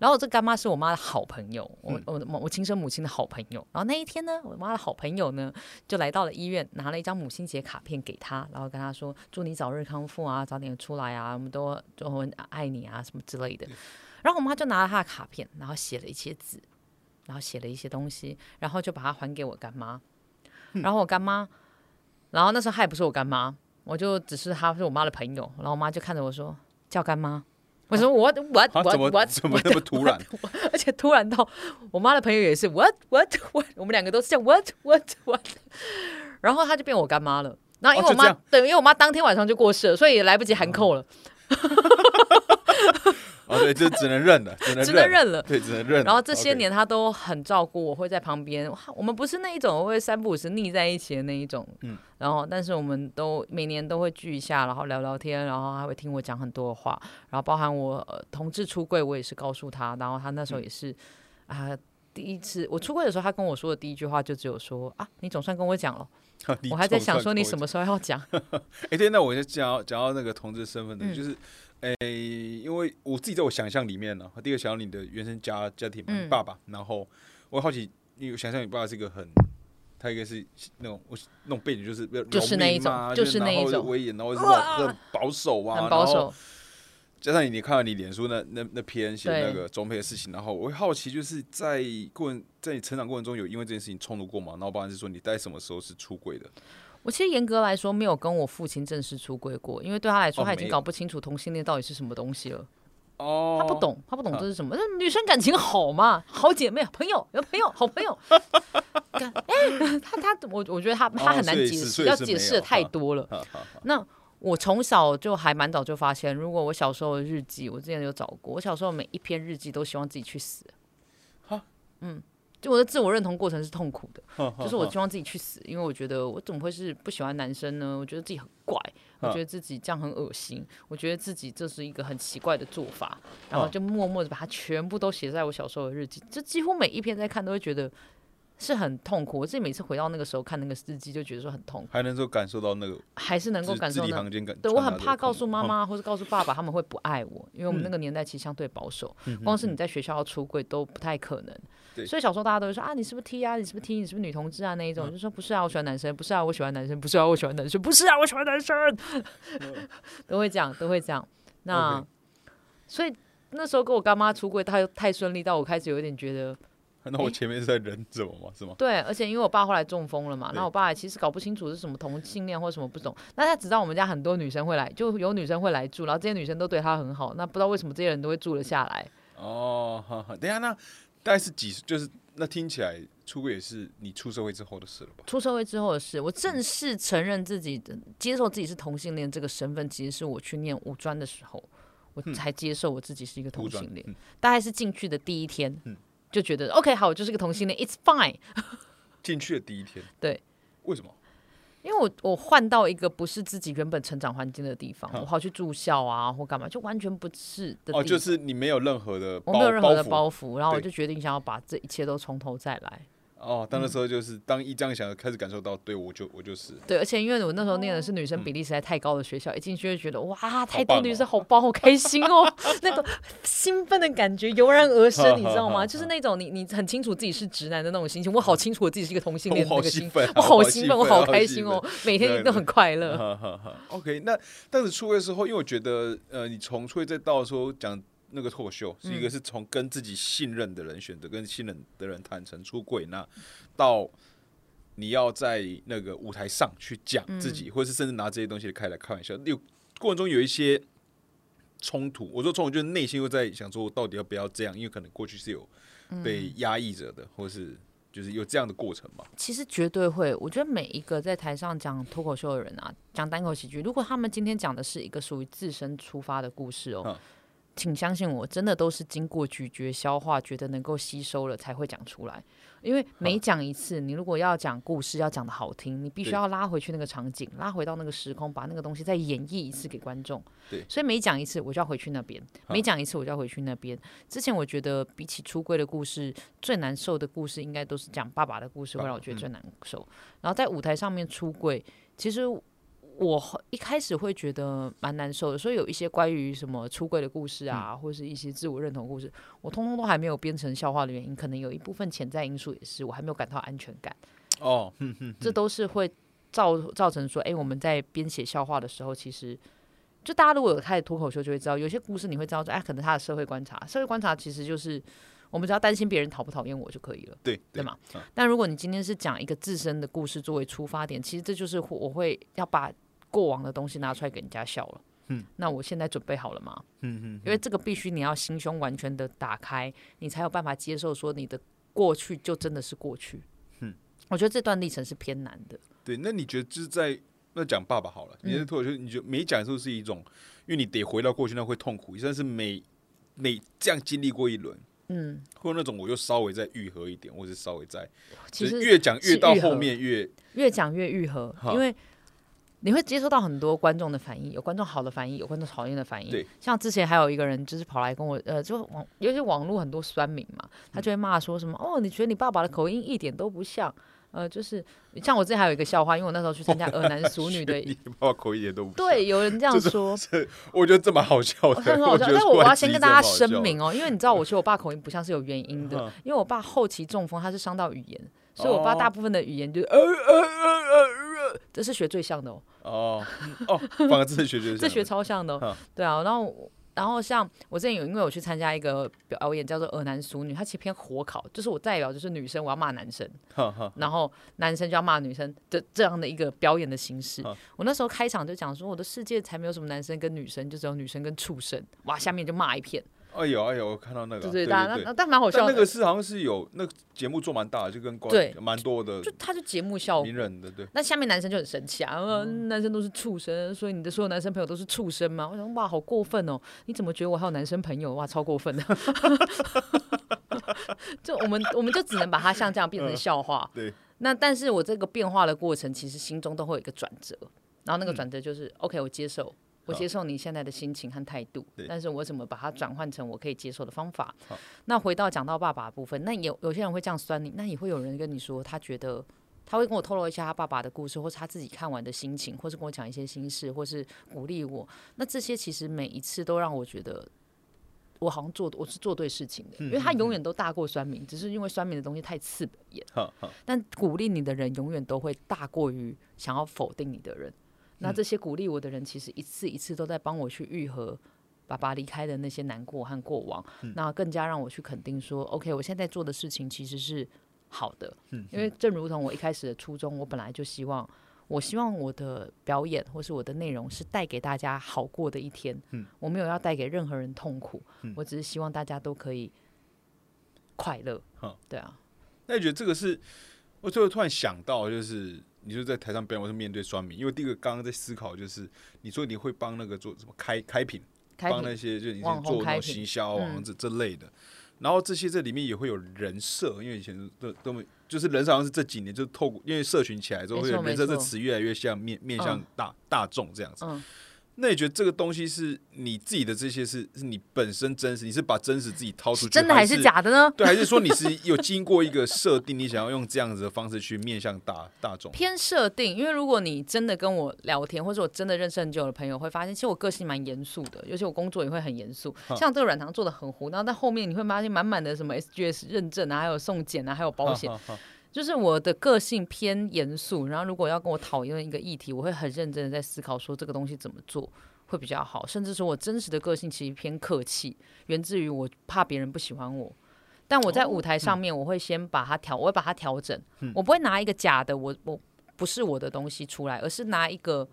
然后这干妈是我妈的好朋友，我我我亲生母亲的好朋友。然后那一天呢，我妈的好朋友呢就来到了医院，拿了一张母亲节卡片给她，然后跟她说祝你早日康复啊，早点出来啊，我们都都很爱你啊，什么之类的。然后我妈就拿了她的卡片，然后写了一些字，然后写了一些东西，然后就把它还给我干妈。然后我干妈，然后那时候她也不是我干妈，我就只是她是我妈的朋友。然后我妈就看着我说：“叫干妈。”我说：“我我我我怎么那么突然？而且突然到我妈的朋友也是 what what what，我们两个都是叫 what what what。然后她就变我干妈了。然后因为我妈对，因为我妈当天晚上就过世了，所以也来不及喊扣了。哦，对，就只能认了，只能 只能认了，对，只能认。然后这些年他都很照顾我，会在旁边。我们不是那一种会三不五时腻在一起的那一种，嗯。然后，但是我们都每年都会聚一下，然后聊聊天，然后他会听我讲很多的话。然后包含我同志出柜，我也是告诉他。然后他那时候也是啊，第一次我出柜的时候，他跟我说的第一句话就只有说啊，你总算跟我讲了。我还在想说你什么时候要讲。哎，对，那我就讲讲到那个同志身份的，就是。诶，因为我自己在我想象里面呢，第一个想到你的原生家家庭，爸爸，然后我好奇，你想象你爸爸是一个很，他应该是那种我那种背景就是就是那一种，就是那一种威严，然后 是很保守啊，很保守。加上你你看到你脸书那那那篇写那个中配的事情，然后我会好奇，就是在过程在你成长过程中有因为这件事情冲突过吗？然后包含是说你在什么时候是出轨的？我其实严格来说没有跟我父亲正式出柜过，因为对他来说他已经搞不清楚同性恋到底是什么东西了。哦，他不懂，他不懂这是什么。那女生感情好嘛，好姐妹、朋友、有朋友、好朋友。哎，他他我我觉得他他很难解释，要解释的太多了。那我从小就还蛮早就发现，如果我小时候的日记，我之前有找过，我小时候每一篇日记都希望自己去死。好，嗯。就我的自我认同过程是痛苦的，就是我希望自己去死，因为我觉得我怎么会是不喜欢男生呢？我觉得自己很怪，我觉得自己这样很恶心，我觉得自己这是一个很奇怪的做法，然后就默默的把它全部都写在我小时候的日记，就几乎每一篇在看都会觉得是很痛苦。我自己每次回到那个时候看那个日记，就觉得说很痛苦，还能够感受到那个，还是能够感受到。对我很怕告诉妈妈或者告诉爸爸，他们会不爱我，因为我们那个年代其实相对保守，光是你在学校要出柜都不太可能。所以小时候大家都会说啊，你是不是 T 啊？你是不是 T？你是不是女同志啊？那一种就说不是啊，我喜欢男生。不是啊，我喜欢男生。不是啊，我喜欢男生。不是啊，我喜欢男生。都会讲，都会讲。那所以那时候跟我干妈出柜，太太顺利到我开始有点觉得，那我前面是在忍着吗？是吗？对，而且因为我爸后来中风了嘛，那我爸其实搞不清楚是什么同性恋或什么不懂。那他只知道我们家很多女生会来，就有女生会来住，然后这些女生都对他很好。那不知道为什么这些人都会住了下来。哦，好好，等下那。大概是几？就是那听起来出柜也是你出社会之后的事了吧？出社会之后的事，我正式承认自己的接受自己是同性恋这个身份，其实是我去念五专的时候，我才接受我自己是一个同性恋。大概是进去的第一天，就觉得 OK，好，我就是个同性恋，It's fine。进去的第一天，对，为什么？因为我我换到一个不是自己原本成长环境的地方，我好去住校啊或干嘛，就完全不是的。哦，就是你没有任何的，我没有任何的包袱，然后我就决定想要把这一切都从头再来。哦，当那时候就是当一这样想，开始感受到，对我就我就是。对，而且因为我那时候念的是女生比例实在太高的学校，一进去就觉得哇，太多女生好棒，好开心哦，那种兴奋的感觉油然而生，你知道吗？就是那种你你很清楚自己是直男的那种心情，我好清楚我自己是一个同性恋的那个心，我好兴奋，我好开心哦，每天都很快乐。OK，那但是出柜的时候，因为我觉得呃，你从出柜再到说讲。那个脱口秀是一个是从跟自己信任的人选择跟信任的人坦诚出柜，那到你要在那个舞台上去讲自己，或者是甚至拿这些东西开来开玩笑，有过程中有一些冲突。我说冲突就是内心又在想说，我到底要不要这样？因为可能过去是有被压抑着的，或是就是有这样的过程嘛。其实绝对会。我觉得每一个在台上讲脱口秀的人啊，讲单口喜剧，如果他们今天讲的是一个属于自身出发的故事哦。请相信我，真的都是经过咀嚼、消化，觉得能够吸收了才会讲出来。因为每讲一次，你如果要讲故事，要讲的好听，你必须要拉回去那个场景，拉回到那个时空，把那个东西再演绎一次给观众。对，所以每讲一次，我就要回去那边；每讲一次，我就要回去那边。之前我觉得，比起出柜的故事，最难受的故事，应该都是讲爸爸的故事，会让我觉得最难受。然后在舞台上面出柜，其实。我一开始会觉得蛮难受的，所以有一些关于什么出柜的故事啊，或是一些自我认同故事，我通通都还没有编成笑话的原因，可能有一部分潜在因素也是我还没有感到安全感。哦，这都是会造造成说，哎，我们在编写笑话的时候，其实就大家如果有开始脱口秀，就会知道有些故事你会知道说，哎，可能他的社会观察，社会观察其实就是我们只要担心别人讨不讨厌我就可以了，对对吗？但如果你今天是讲一个自身的故事作为出发点，其实这就是我会要把。过往的东西拿出来给人家笑了，嗯，那我现在准备好了吗？嗯嗯，因为这个必须你要心胸完全的打开，你才有办法接受说你的过去就真的是过去。嗯，我觉得这段历程是偏难的。对，那你觉得就是在那讲爸爸好了，你的脱口秀，你就每讲候是一种，因为你得回到过去，那会痛苦，但是每每这样经历过一轮，嗯，或者那种我就稍微再愈合一点，或者稍微再，其实越讲越到后面越越讲越愈合，因为。你会接收到很多观众的反应，有观众好的反应，有观众讨厌的反应。对，像之前还有一个人就是跑来跟我，呃，就网，尤其网络很多酸民嘛，他就会骂说什么，哦，你觉得你爸爸的口音一点都不像，呃，就是像我之前还有一个笑话，因为我那时候去参加儿男熟女的，你爸爸口音一点都不对，有人这样说，我觉得这么好笑的，很好笑。但是我要先跟大家声明哦，因为你知道，我觉得我爸口音不像是有原因的，因为我爸后期中风，他是伤到语言，所以我爸大部分的语言就是呃呃呃呃，这是学最像的哦。哦哦，反而这学这 学超像的，对啊。然后然后像我之前有，因为我去参加一个表演，叫做《恶男淑女》，它其实偏火烤，就是我代表就是女生，我要骂男生，然后男生就要骂女生的这样的一个表演的形式。我那时候开场就讲说，我的世界才没有什么男生跟女生，就只有女生跟畜生。哇，下面就骂一片。哎呦哎呦，我看到那个，对对对，那但蛮好笑。那个是好像是有那个节目做蛮大的，就跟对蛮多的，就他就节目效果，名人的对。那下面男生就很生气啊，男生都是畜生，所以你的所有男生朋友都是畜生吗？我想哇，好过分哦！你怎么觉得我还有男生朋友？哇，超过分的。就我们我们就只能把它像这样变成笑话。对。那但是我这个变化的过程，其实心中都会有一个转折，然后那个转折就是 OK，我接受。我接受你现在的心情和态度，但是我怎么把它转换成我可以接受的方法？那回到讲到爸爸部分，那有有些人会这样酸你，那也会有人跟你说，他觉得他会跟我透露一下他爸爸的故事，或是他自己看完的心情，或是跟我讲一些心事，或是鼓励我。那这些其实每一次都让我觉得我好像做我是做对事情的，因为他永远都大过酸民，只是因为酸民的东西太刺眼。但鼓励你的人永远都会大过于想要否定你的人。那这些鼓励我的人，其实一次一次都在帮我去愈合爸爸离开的那些难过和过往。那更加让我去肯定说，OK，我现在做的事情其实是好的。嗯，因为正如同我一开始的初衷，我本来就希望，我希望我的表演或是我的内容是带给大家好过的一天。嗯，我没有要带给任何人痛苦，我只是希望大家都可以快乐。对啊。那你觉得这个是？我最后突然想到，就是。你就在台上表演，我是面对双民，因为第一个刚刚在思考，就是你说你会帮那个做什么开开品，帮那些就以前做那种行销啊这这类的，然后这些这里面也会有人设，因为以前都都没，就是人设好像是这几年就透过因为社群起来之后，人设这词越来越像面面向大大众这样子。那你觉得这个东西是你自己的这些是是你本身真实，你是把真实自己掏出去，真的还是假的呢？对，还是说你是有经过一个设定，你想要用这样子的方式去面向大大众？偏设定，因为如果你真的跟我聊天，或者我真的认识很久的朋友，会发现其实我个性蛮严肃的，尤其我工作也会很严肃。像这个软糖做的很糊，然后在后面你会发现满满的什么 SGS 认证啊，还有送检啊，还有保险。就是我的个性偏严肃，然后如果要跟我讨论一个议题，我会很认真的在思考说这个东西怎么做会比较好，甚至说我真实的个性其实偏客气，源自于我怕别人不喜欢我，但我在舞台上面我会先把它调，我会把它调整，我不会拿一个假的我我不是我的东西出来，而是拿一个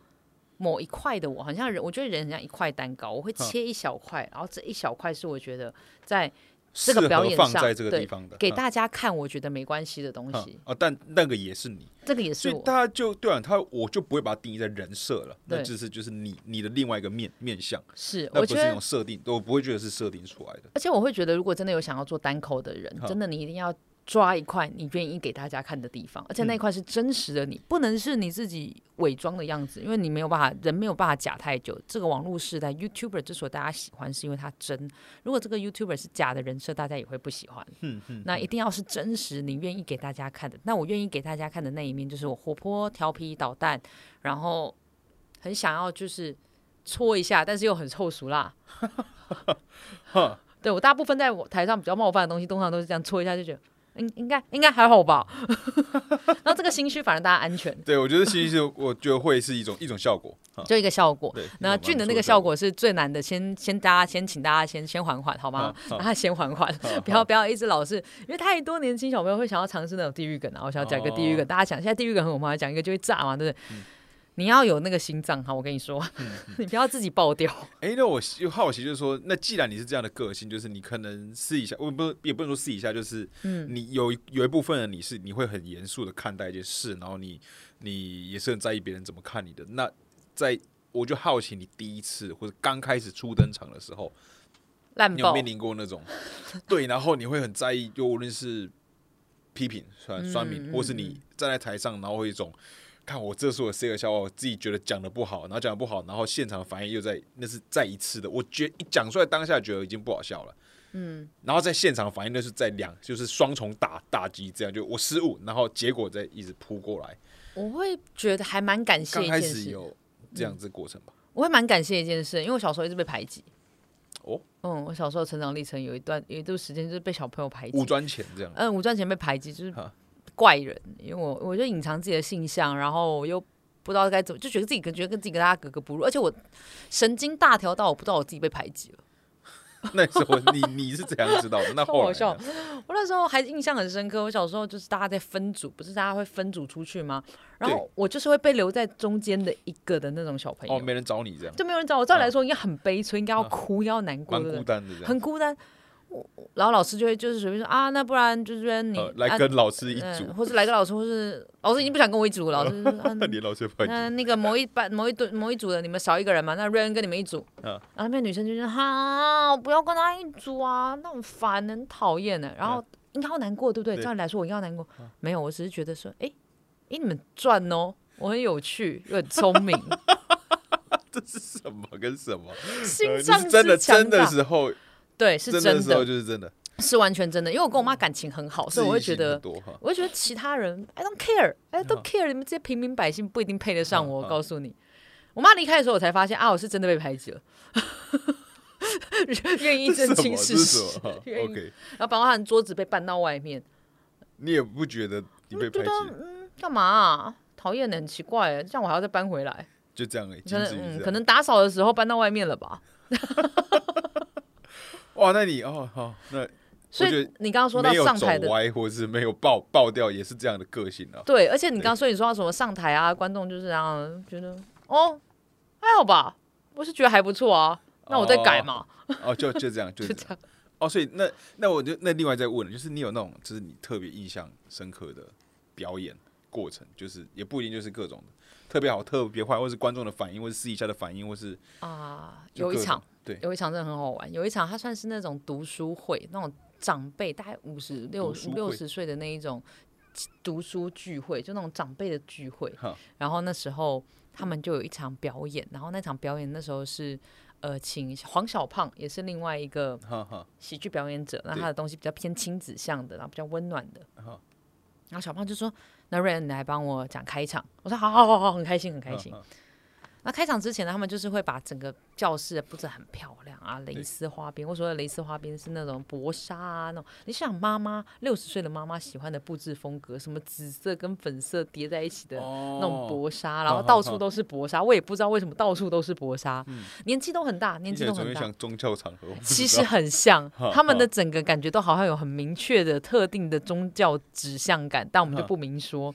某一块的我，好像人，我觉得人很像一块蛋糕，我会切一小块，然后这一小块是我觉得在。这个表演放在这个地方的，给大家看，我觉得没关系的东西。啊，但那个也是你，这个也是，所以大家就对啊，他我就不会把它定义在人设了，那就是就是你你的另外一个面面相，是，那不是那种设定，我不会觉得是设定出来的。而且我会觉得，如果真的有想要做单口的人，真的你一定要。抓一块你愿意给大家看的地方，而且那块是真实的你，不能是你自己伪装的样子，因为你没有办法，人没有办法假太久。这个网络时代，YouTuber 之所以大家喜欢，是因为他真。如果这个 YouTuber 是假的人设，大家也会不喜欢。嗯嗯。那一定要是真实，你愿意给大家看的。那我愿意给大家看的那一面，就是我活泼、调皮、捣蛋，然后很想要就是搓一下，但是又很臭熟辣。对我大部分在我台上比较冒犯的东西，通常都是这样搓一下就觉得。应应该应该还好吧，然后这个心虚反而大家安全。对，我觉得心虚，我觉得会是一种一种效果，就一个效果。对，那俊的那个效果是最难的，先先大家先请大家先先缓缓好吗？让他先缓缓，不要不要一直老是，因为太多年轻小朋友会想要尝试那种地狱梗啊，我想要讲一个地狱梗，大家想现在地狱梗很火嘛，讲一个就会炸嘛，对不对？你要有那个心脏哈，我跟你说，你不要自己爆掉。哎，那我又好奇，就是说，那既然你是这样的个性，就是你可能试一下，我不也不能说试一下，就是嗯，你有有一部分人你是你会很严肃的看待一件事，然后你你也是很在意别人怎么看你的。那在我就好奇，你第一次或者刚开始初登场的时候，你有面临过那种 对，然后你会很在意，就无论是批评、酸酸民，或是你站在台上，然后会一种。看我这是我 C 个笑话，我自己觉得讲的不好，然后讲的不好，然后现场反应又在那是再一次的，我觉一讲出来当下觉得已经不好笑了，嗯，然后在现场反应那是在两就是双重打打击，这样就我失误，然后结果再一直扑过来，我会觉得还蛮感谢。刚开始有这样子过程吧，我会蛮感谢一件事，因为我小时候一直被排挤。哦，嗯，我小时候成长历程有一段有一段时间就是被小朋友排挤，五专前这样，嗯，五专前被排挤就是。怪人，因为我我就隐藏自己的性向，然后我又不知道该怎么，就觉得自己跟觉得跟自己跟大家格格不入，而且我神经大条到我不知道我自己被排挤了。那时候你你是怎样知道的？那好笑，我那时候还印象很深刻。我小时候就是大家在分组，不是大家会分组出去吗？然后我就是会被留在中间的一个的那种小朋友。哦，没人找你这样，就没有人找我。照理来说应该很悲催，应该要哭，要难过，蛮孤单的，很孤单。然后老师就会就是随便说啊，那不然就是你来跟老师一组，或是来个老师，或是老师已经不想跟我一组，老师那你 老师嗯，那个某一班某一队某一组的你们少一个人嘛，那瑞恩跟你们一组，然后那边女生就说哈，不要跟他一组啊，那很烦，很讨厌的。然后应该要难过，对不对？照理来说我应该要难过，没有，我只是觉得说，哎哎，你们赚哦，我很有趣又很聪明，这是什么？跟什么？心脏真的真的时候。对，是真的，就是真的，是完全真的。因为我跟我妈感情很好，所以我会觉得，我会觉得其他人，I don't care，I don't care，你们这些平民百姓不一定配得上我。我告诉你，我妈离开的时候，我才发现啊，我是真的被排挤了。愿意认清事实，OK。然后包括桌子被搬到外面，你也不觉得你被排挤？嗯，干嘛？啊讨厌的，很奇怪，这样我还要再搬回来？就这样哎，可能可能打扫的时候搬到外面了吧。哇，那你哦好，那所以你刚刚说到上台的歪，或者是没有爆爆掉，也是这样的个性啊。对，而且你刚刚说你说到什么上台啊，观众就是这样觉得哦还好吧，我是觉得还不错啊，那我再改嘛。哦，就 就这样，就这样。哦，所以那那我就那另外再问，就是你有那种就是你特别印象深刻的表演过程，就是也不一定就是各种的特别好、特别坏，或是观众的反应，或是私底下的反应，或是啊有一场。对，有一场真的很好玩。有一场，它算是那种读书会，那种长辈大概五十六五六十岁的那一种读书聚会，就那种长辈的聚会。然后那时候他们就有一场表演，然后那场表演那时候是呃，请黄小胖，也是另外一个喜剧表演者。那他的东西比较偏亲子向的，然后比较温暖的。然后小胖就说：“那瑞恩，你来帮我讲开场。”我说：“好好好好，很开心，很开心。”那开场之前呢，他们就是会把整个教室布置很漂亮啊，蕾丝花边。我说的蕾丝花边是那种薄纱啊，那种你想妈妈六十岁的妈妈喜欢的布置风格，什么紫色跟粉色叠在一起的那种薄纱，然后到处都是薄纱。我也不知道为什么到处都是薄纱，年纪都很大，年纪都很大。像宗教场合，其实很像，他们的整个感觉都好像有很明确的特定的宗教指向感，但我们就不明说。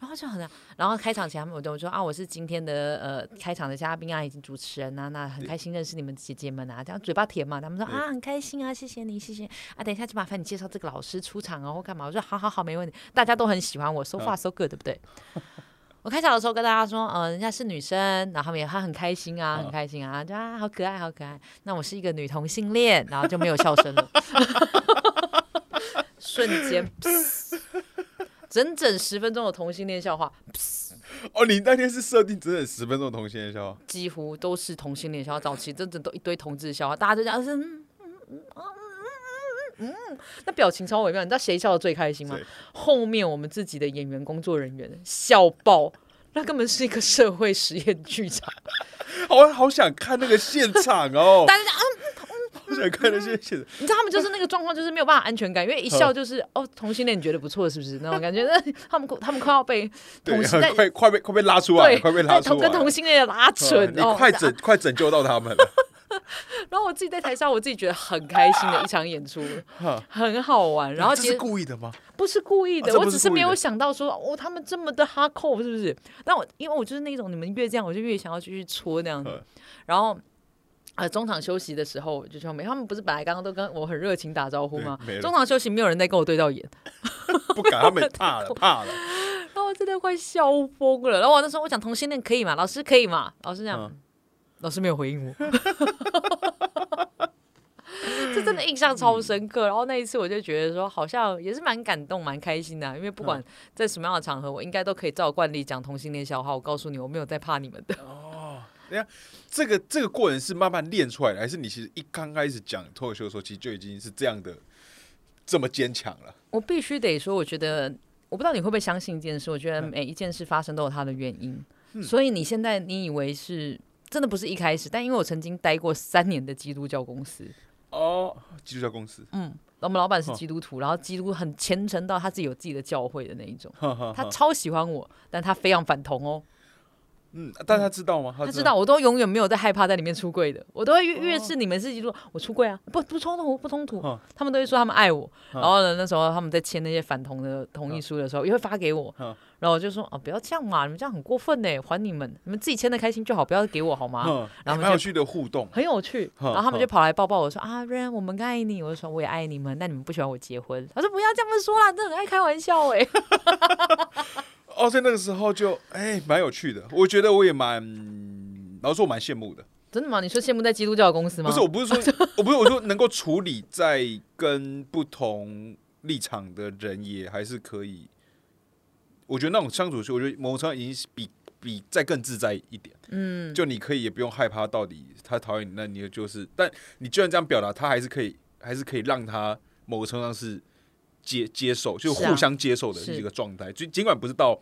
然后就很，然后开场前他们我就说啊，我是今天的呃开。开场的嘉宾啊，以及主持人啊，那很开心认识你们姐姐们啊，这样嘴巴甜嘛，他们说啊很开心啊，谢谢你，谢谢啊，等一下就麻烦你介绍这个老师出场哦，或干嘛？我说好好好，没问题，大家都很喜欢我，so far so good，对不对？我开场的时候跟大家说，嗯，人家是女生，然后他们也他很开心啊，很开心啊，就啊好可爱，好可爱。那我是一个女同性恋，然后就没有笑声了，瞬间，整整十分钟的同性恋笑话。哦，你那天是设定整整十分钟同性恋笑话，几乎都是同性恋笑话，早期真的都一堆同志笑话，大家都讲是嗯嗯嗯嗯嗯，那表情超微妙。你知道谁笑的最开心吗？后面我们自己的演员工作人员笑爆，那根本是一个社会实验剧场。我好想看那个现场哦！大家嗯。不想看那些写的，你知道他们就是那个状况，就是没有办法安全感，因为一笑就是哦，同性恋你觉得不错是不是那种感觉？那 他们他们快要被 同性快快被快被拉出来，快被拉出来，跟同性恋拉扯，你快拯快拯救到他们了。然后我自己在台上，我自己觉得很开心的一场演出，很好玩。然后这是故意的吗？不是故意的，我只是没有想到说哦，他们这么的哈扣是不是？但我因为我就是那种你们越这样，我就越想要继续戳那样子，然后。呃，中场休息的时候就说没，他们不是本来刚刚都跟我很热情打招呼吗？中场休息没有人再跟我对到眼，不敢，他们怕了，怕了。然后我真的快笑疯了。然后我那时候我讲同性恋可以吗？老师可以吗？老师讲，老师没有回应我。这真的印象超深刻。然后那一次我就觉得说，好像也是蛮感动、蛮开心的，因为不管在什么样的场合，我应该都可以照惯例讲同性恋笑话。我告诉你，我没有在怕你们的。哎呀，这个这个过程是慢慢练出来的，还是你其实一刚开始讲脱口秀的时候，其实就已经是这样的这么坚强了？我必须得说，我觉得我不知道你会不会相信一件事，我觉得每一件事发生都有它的原因。所以你现在你以为是真的不是一开始，但因为我曾经待过三年的基督教公司哦，基督教公司，嗯，我们老板是基督徒，然后基督很虔诚到他自己有自己的教会的那一种，他超喜欢我，但他非常反同哦。嗯，但他知道吗？他知道，我都永远没有在害怕在里面出柜的，我都会越越是你们自己说，我出柜啊，不不冲突不冲突，他们都会说他们爱我，然后呢，那时候他们在签那些反同的同意书的时候，也会发给我，然后我就说哦，不要这样嘛，你们这样很过分呢，还你们，你们自己签的开心就好，不要给我好吗？然后很有趣的互动，很有趣，然后他们就跑来抱抱我说啊，Rain，我们爱你，我就说我也爱你们，但你们不喜欢我结婚？他说不要这么说啦，真的很爱开玩笑哎。哦，在那个时候就哎，蛮有趣的。我觉得我也蛮，老实说，我蛮羡慕的。真的吗？你说羡慕在基督教公司吗？不是，我不是说，我不是我说能够处理在跟不同立场的人也还是可以。我觉得那种相处，我觉得某种程度已经比比再更自在一点。嗯，就你可以也不用害怕到底他讨厌你，那你就是，但你居然这样表达，他还是可以，还是可以让他某个程度上是。接接受就互相接受的一个状态，就尽管不是到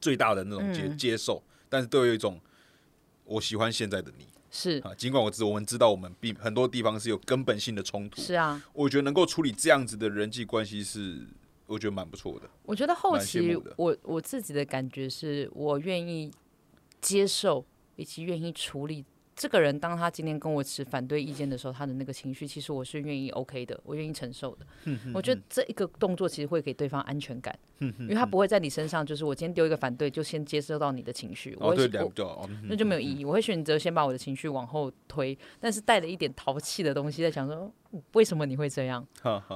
最大的那种接接受，但是都有一种我喜欢现在的你，是啊。尽管我知我们知道我们并很多地方是有根本性的冲突，是啊。我觉得能够处理这样子的人际关系是我觉得蛮不错的。我觉得后期我我自己的感觉是我愿意接受以及愿意处理。这个人当他今天跟我持反对意见的时候，他的那个情绪，其实我是愿意 OK 的，我愿意承受的。我觉得这一个动作其实会给对方安全感，因为他不会在你身上，就是我今天丢一个反对，就先接收到你的情绪。哦，对，那就没有意义。我会选择先把我的情绪往后推，但是带了一点淘气的东西，在想说为什么你会这样？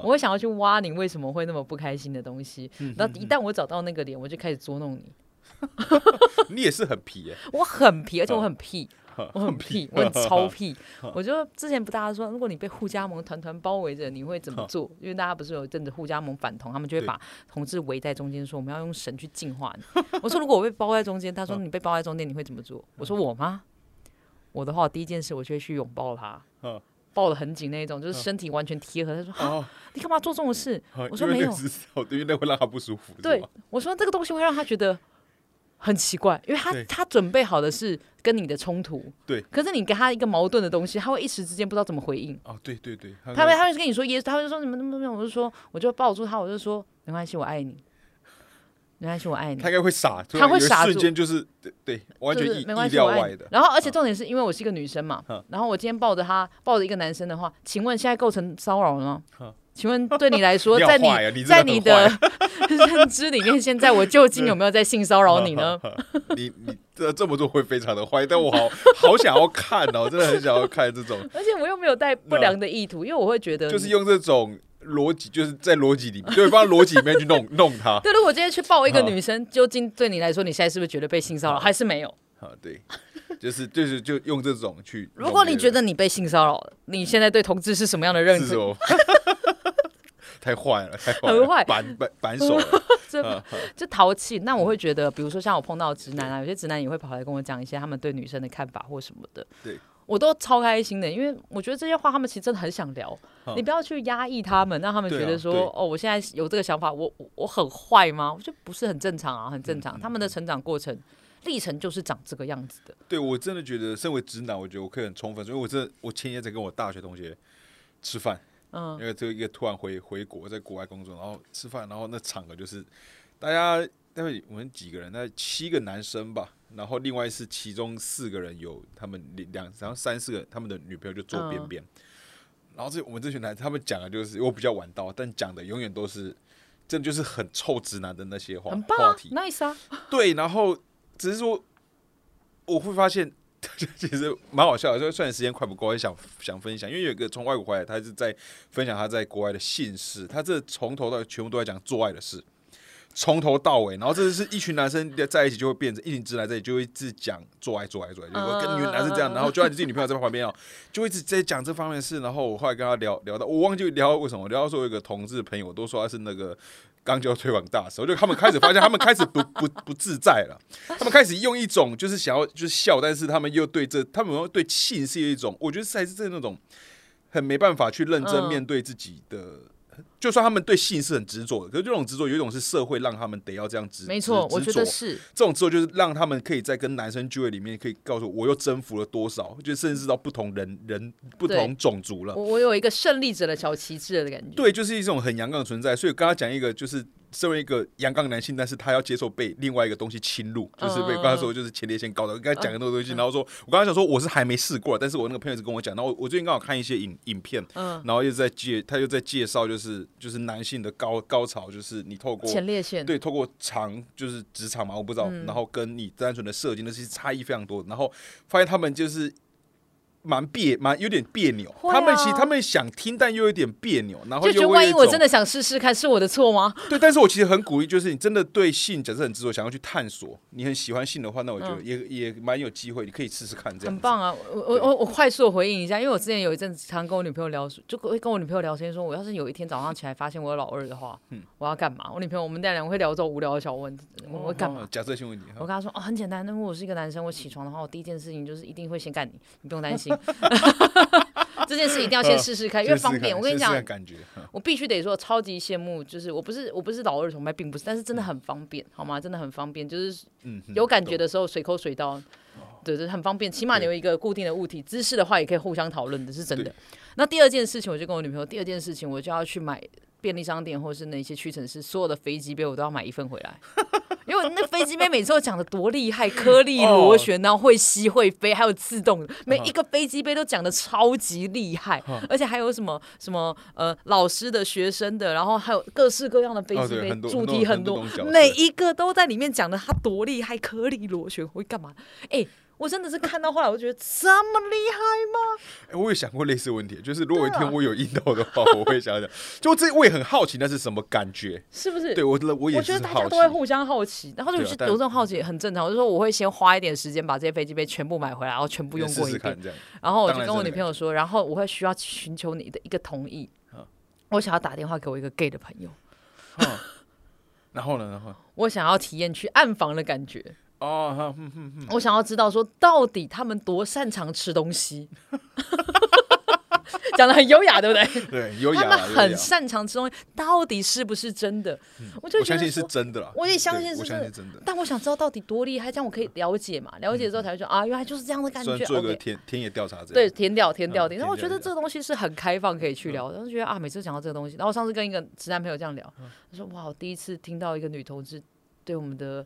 我会想要去挖你为什么会那么不开心的东西。然后一旦我找到那个点，我就开始捉弄你。你也是很皮哎，我很皮，而且我很屁。我很屁，我很超屁。我就之前不大家说，如果你被互加盟团团包围着，你会怎么做？因为大家不是有一阵子互加盟反同，他们就会把同志围在中间，说我们要用神去净化你。我说如果我被包在中间，他说你被包在中间，你会怎么做？我说我吗？我的话，第一件事我就会去拥抱他，抱的很紧那一种，就是身体完全贴合。他说你干嘛做这种事？我说没有，因为那会让他不舒服。对，我说这个东西会让他觉得。很奇怪，因为他他准备好的是跟你的冲突，对，可是你给他一个矛盾的东西，他会一时之间不知道怎么回应。哦，对对对，他会他会跟你说耶，他会说你们怎么怎么，我就说我就抱住他，我就说没关系，我爱你，没关系，我爱你。他应该会傻，他会傻，瞬间就是对对，完全意意料外的。然后，而且重点是因为我是一个女生嘛，然后我今天抱着他抱着一个男生的话，请问现在构成骚扰了吗？请问对你来说，在你在你的 认知里面，现在我究竟有没有在性骚扰你呢？你你这这么做会非常的坏，但我好好想要看哦，真的很想要看这种。而且我又没有带不良的意图，因为我会觉得就是用这种逻辑，就是在逻辑里面，对，放逻辑里面去弄弄他。对，如果今天去抱一个女生，究竟对你来说，你现在是不是觉得被性骚扰，还是没有？啊，对，就是就是就用这种去。如果你觉得你被性骚扰了，你现在对同志是什么样的认知？太坏了，太坏，很坏，板板板手，这就淘气。那我会觉得，比如说像我碰到直男啊，有些直男也会跑来跟我讲一些他们对女生的看法或什么的。对，我都超开心的，因为我觉得这些话他们其实真的很想聊。你不要去压抑他们，让他们觉得说，哦，我现在有这个想法，我我很坏吗？我觉得不是很正常啊，很正常。他们的成长过程历程就是长这个样子的。对我真的觉得，身为直男，我觉得我可以很充分，因为我这我前天在跟我大学同学吃饭。嗯，因为这个一个突然回回国，在国外工作，然后吃饭，然后那场合就是大家，大概我们几个人，那七个男生吧，然后另外是其中四个人有他们两，然后三四个他们的女朋友就坐边边，然后这我们这群男，他们讲的就是我比较晚到，但讲的永远都是，真的就是很臭直男的那些话话题，nice 啊，对，然后只是说我会发现。其实蛮好笑的，就算时间快不够，也想想分享。因为有一个从外国回来，他是在分享他在国外的姓氏，他这从头到全部都在讲做爱的事，从头到尾。然后这是一群男生在一起就会变成一群直男在一起就会一直讲做爱做爱做爱，就跟女男生这样。然后就算你自己女朋友在旁边哦，就一直在讲这方面的事。然后我后来跟他聊聊到，我忘记聊为什么聊到说有一个同志朋友，都说他是那个。刚就推广大使，我就他们开始发现，他们开始不 不不自在了。他们开始用一种就是想要就是笑，但是他们又对这，他们又对性是一种，我觉得还是在那种很没办法去认真面对自己的。就算他们对性是很执着的，可是这种执着有一种是社会让他们得要这样执，没错，我觉得是这种执着就是让他们可以在跟男生聚会里面可以告诉我又征服了多少，就甚至到不同人人不同种族了。我我有一个胜利者的小旗帜的感觉，对，就是一种很阳刚的存在。所以刚刚讲一个就是。身为一个阳刚男性，但是他要接受被另外一个东西侵入，就是被刚才说就是前列腺高的，刚才讲很多东西，然后说我刚才想说我是还没试过，但是我那个朋友是跟我讲，然后我最近刚好看一些影影片，然后又在介他又在介绍，就是就是男性的高高潮，就是你透过前列腺对透过长就是直肠嘛，我不知道，然后跟你单纯的射精那些差异非常多，然后发现他们就是。蛮别蛮有点别扭，他们其实他们想听，但又有点别扭，然后就觉得万一我真的想试试看，是我的错吗？对，但是我其实很鼓励，就是你真的对性假设很执着，想要去探索，你很喜欢性的话，那我觉得也也蛮有机会，你可以试试看，这样很棒啊！我我我我快速回应一下，因为我之前有一阵子常跟我女朋友聊，就会跟我女朋友聊天，说我要是有一天早上起来发现我有老二的话，嗯，我要干嘛？我女朋友我们两个会聊这种无聊的小问题，我会干嘛？假设性问题，我跟她说哦，很简单，那如果我是一个男生，我起床的话，我第一件事情就是一定会先干你，你不用担心。这件事一定要先试试看，因为方便。我跟你讲，我必须得说，超级羡慕。就是我不是我不是老二崇拜，并不是，但是真的很方便，好吗？真的很方便，就是有感觉的时候随口随到，对对，很方便。起码你有一个固定的物体，姿势的话也可以互相讨论的，是真的。那第二件事情，我就跟我女朋友，第二件事情我就要去买便利商店或者是那些屈臣氏所有的飞机杯，我都要买一份回来。因为那飞机杯每次都讲的多厉害，颗粒螺旋，然后会吸会飞，还有自动的，每一个飞机杯都讲的超级厉害，而且还有什么什么呃老师的、学生的，然后还有各式各样的飞机杯，主题很多，每一个都在里面讲的它多厉害，颗粒螺旋会干嘛？哎。我真的是看到后来，我就觉得这么厉害吗？哎，我也想过类似问题，就是如果有一天我有阴道的话，我会想想，就这我也很好奇那是什么感觉，是不是？对我，我也我觉得大家都会互相好奇，然后就是有这种好奇很正常。我就说我会先花一点时间把这些飞机杯全部买回来，然后全部用过一遍，然后我就跟我女朋友说，然后我会需要寻求你的一个同意，我想要打电话给我一个 gay 的朋友，然后呢，然后？我想要体验去暗房的感觉。哦，我想要知道说到底他们多擅长吃东西，讲的很优雅，对不对？对，优雅。他们很擅长吃东西，到底是不是真的？我就相信是真的了。我也相信是真的，但我想知道到底多厉害，这样我可以了解嘛？了解之后才会说啊，原来就是这样的感觉。做个田田野调查，对，田调田调田。然后我觉得这个东西是很开放，可以去聊。然后觉得啊，每次讲到这个东西，然后上次跟一个直男朋友这样聊，他说哇，我第一次听到一个女同志对我们的。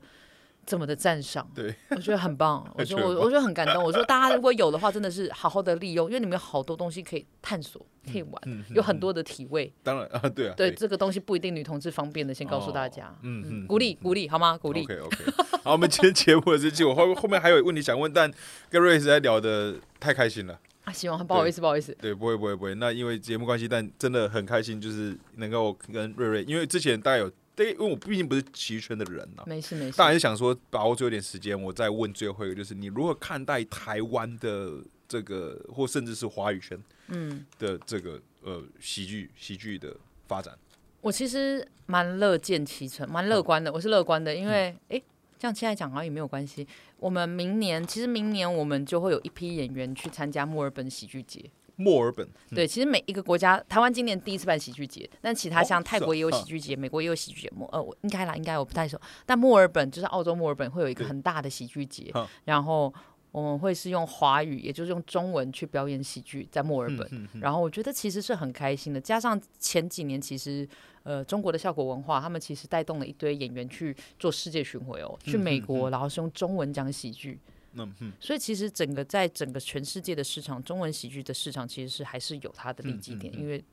这么的赞赏，对我觉得很棒。我说我我觉得很感动。我说大家如果有的话，真的是好好的利用，因为你们有好多东西可以探索，可以玩，有很多的体味。当然啊，对啊，对这个东西不一定女同志方便的，先告诉大家。嗯嗯，鼓励鼓励好吗？鼓励。OK OK。好，我们今天节目的这期，我后后面还有问题想问，但跟瑞实在聊的太开心了啊！希望不好意思不好意思。对，不会不会不会。那因为节目关系，但真的很开心，就是能够跟瑞瑞，因为之前大概有。对，因为我毕竟不是奇圈的人呐，没事没事。当然是想说把握最后一点时间，我再问最后一个，就是你如何看待台湾的这个，或甚至是华语圈，嗯的这个呃喜剧喜剧的发展？我其实蛮乐见其成，蛮乐观的。我是乐观的，因为哎，这样现在讲好像也没有关系。我们明年其实明年我们就会有一批演员去参加墨尔本喜剧节。墨尔本对，其实每一个国家，台湾今年第一次办喜剧节，但其他像泰国也有喜剧节，美国也有喜剧节。墨呃，我应该啦，应该我不太熟。但墨尔本就是澳洲墨尔本会有一个很大的喜剧节，然后我们会是用华语，也就是用中文去表演喜剧在墨尔本。然后我觉得其实是很开心的，加上前几年其实呃中国的效果文化，他们其实带动了一堆演员去做世界巡回哦，去美国，然后是用中文讲喜剧。嗯所以其实整个在整个全世界的市场，中文喜剧的市场其实是还是有它的利基点，因为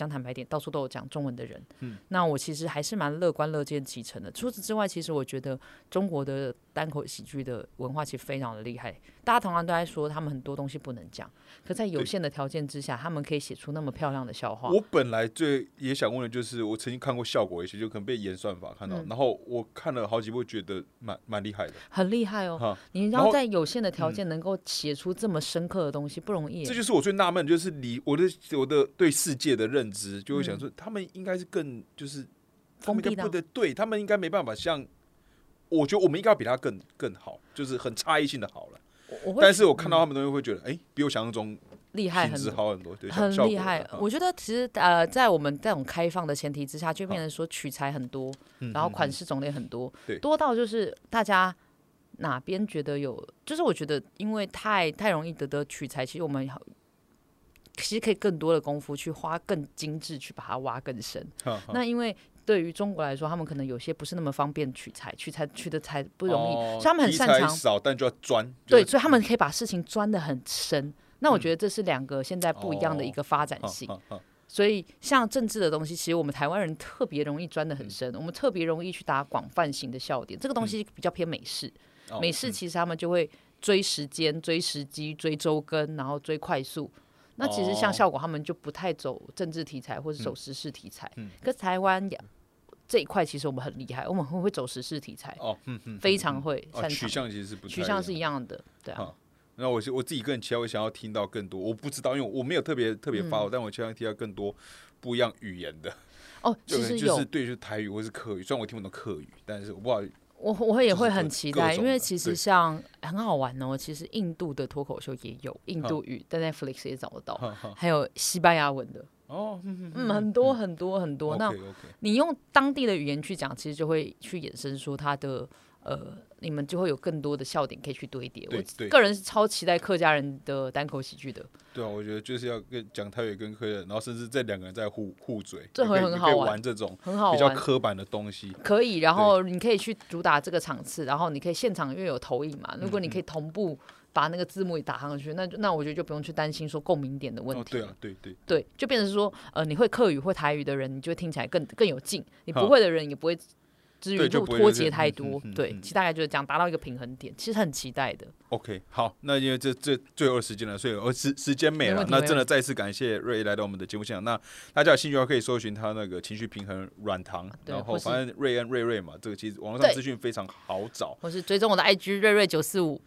讲坦白点，到处都有讲中文的人。嗯，那我其实还是蛮乐观乐见其成的。除此之外，其实我觉得中国的单口喜剧的文化其实非常的厉害。大家同样都在说他们很多东西不能讲，可在有限的条件之下，他们可以写出那么漂亮的笑话。我本来最也想问的就是，我曾经看过效果一些，就可能被演算法看到，然后我看了好几部，觉得蛮蛮厉害的，很厉害哦。你要在有限的条件能够写出这么深刻的东西，不容易。这就是我最纳闷，就是你我的我的对世界的认知，就会想说，他们应该是更就是封闭的，对他们应该没办法像，我觉得我们应该要比他更更好，就是很差异性的好了。但是我看到他们东西会觉得，哎，比我想象中厉害很多，好很多，对，很厉害。我觉得其实呃，在我们这种开放的前提之下，就变成说取材很多，然后款式种类很多，多到就是大家哪边觉得有，就是我觉得因为太太容易得得取材，其实我们其实可以更多的功夫去花更精致去把它挖更深。那因为。对于中国来说，他们可能有些不是那么方便取材，取材取的材不容易，所以他们很擅长少，但就要钻。对，所以他们可以把事情钻的很深。那我觉得这是两个现在不一样的一个发展性。所以像政治的东西，其实我们台湾人特别容易钻的很深，我们特别容易去打广泛型的笑点。这个东西比较偏美式，美式其实他们就会追时间、追时机、追周更，然后追快速。那其实像效果，他们就不太走政治题材或者走时事题材。可是台湾这一块其实我们很厉害，我们会会走时事题材哦，嗯嗯，非常会取向其实是不取向是一样的，对啊。那我我自己个人期待，我想要听到更多，我不知道，因为我没有特别特别发，但我希望听到更多不一样语言的哦。其实就是对，就是台语或是客语，虽然我听不懂客语，但是我不知道。我我也会很期待，因为其实像很好玩哦。其实印度的脱口秀也有印度语，在 Netflix 也找得到，还有西班牙文的。哦，嗯，很多很多很多。那你用当地的语言去讲，其实就会去衍生出它的呃，你们就会有更多的笑点可以去堆叠。我个人是超期待客家人的单口喜剧的。对啊，我觉得就是要跟讲台语跟客家人，然后甚至这两个人在互互嘴，这会很好玩。这种很好比较刻板的东西可以，然后你可以去主打这个场次，然后你可以现场因为有投影嘛，如果你可以同步。把那个字幕也打上去，那那我觉得就不用去担心说共鸣点的问题。对啊，对对对，就变成说，呃，你会客语或台语的人，你就会听起来更更有劲；你不会的人也不会。至于不脱节太多，对，其实大概就是这样，达到一个平衡点，其实很期待的。OK，好，那因为这这最后时间了，所以呃时时间没了，那真的再次感谢瑞来到我们的节目现场。那大家有兴趣的话，可以搜寻他那个情绪平衡软糖，然后反正瑞恩瑞瑞嘛，这个其实网络上资讯非常好找。我是追踪我的 IG 瑞瑞九四五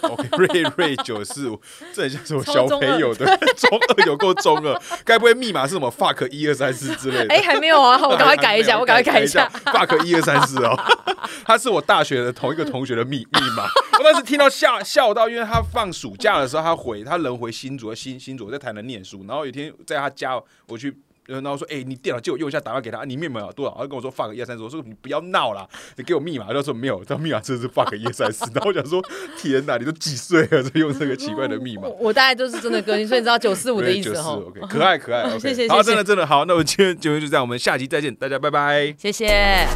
，OK，瑞瑞九四五，这很像是我小朋友的 中二，有够中二，该不会密码是什么 fuck 一二三四之类的？哎，还没有啊，我赶快改一下，我赶快改一下 fuck 一二三四哦。他是我大学的同一个同学的密密码。我当时听到笑笑到，因为他放暑假的时候，他回他人回新竹，新新竹在台南念书。然后有一天在他家，我去。然后说：“哎，你电脑借我用一下，打电话给他，你密码多少？”他跟我说：“fuck 一二三四。”我说：“你不要闹了，你给我密码。”他说：“没有，他密码真的是 fuck 一二三四。” 然后我想说：“天哪，你都几岁了，用这个奇怪的密码？”我大概就是真的哥，所以你知道九四五的意思哈。可爱可爱，谢谢。好，真的真的好，那我们今天节目就这样，我们下期再见，大家拜拜，谢谢。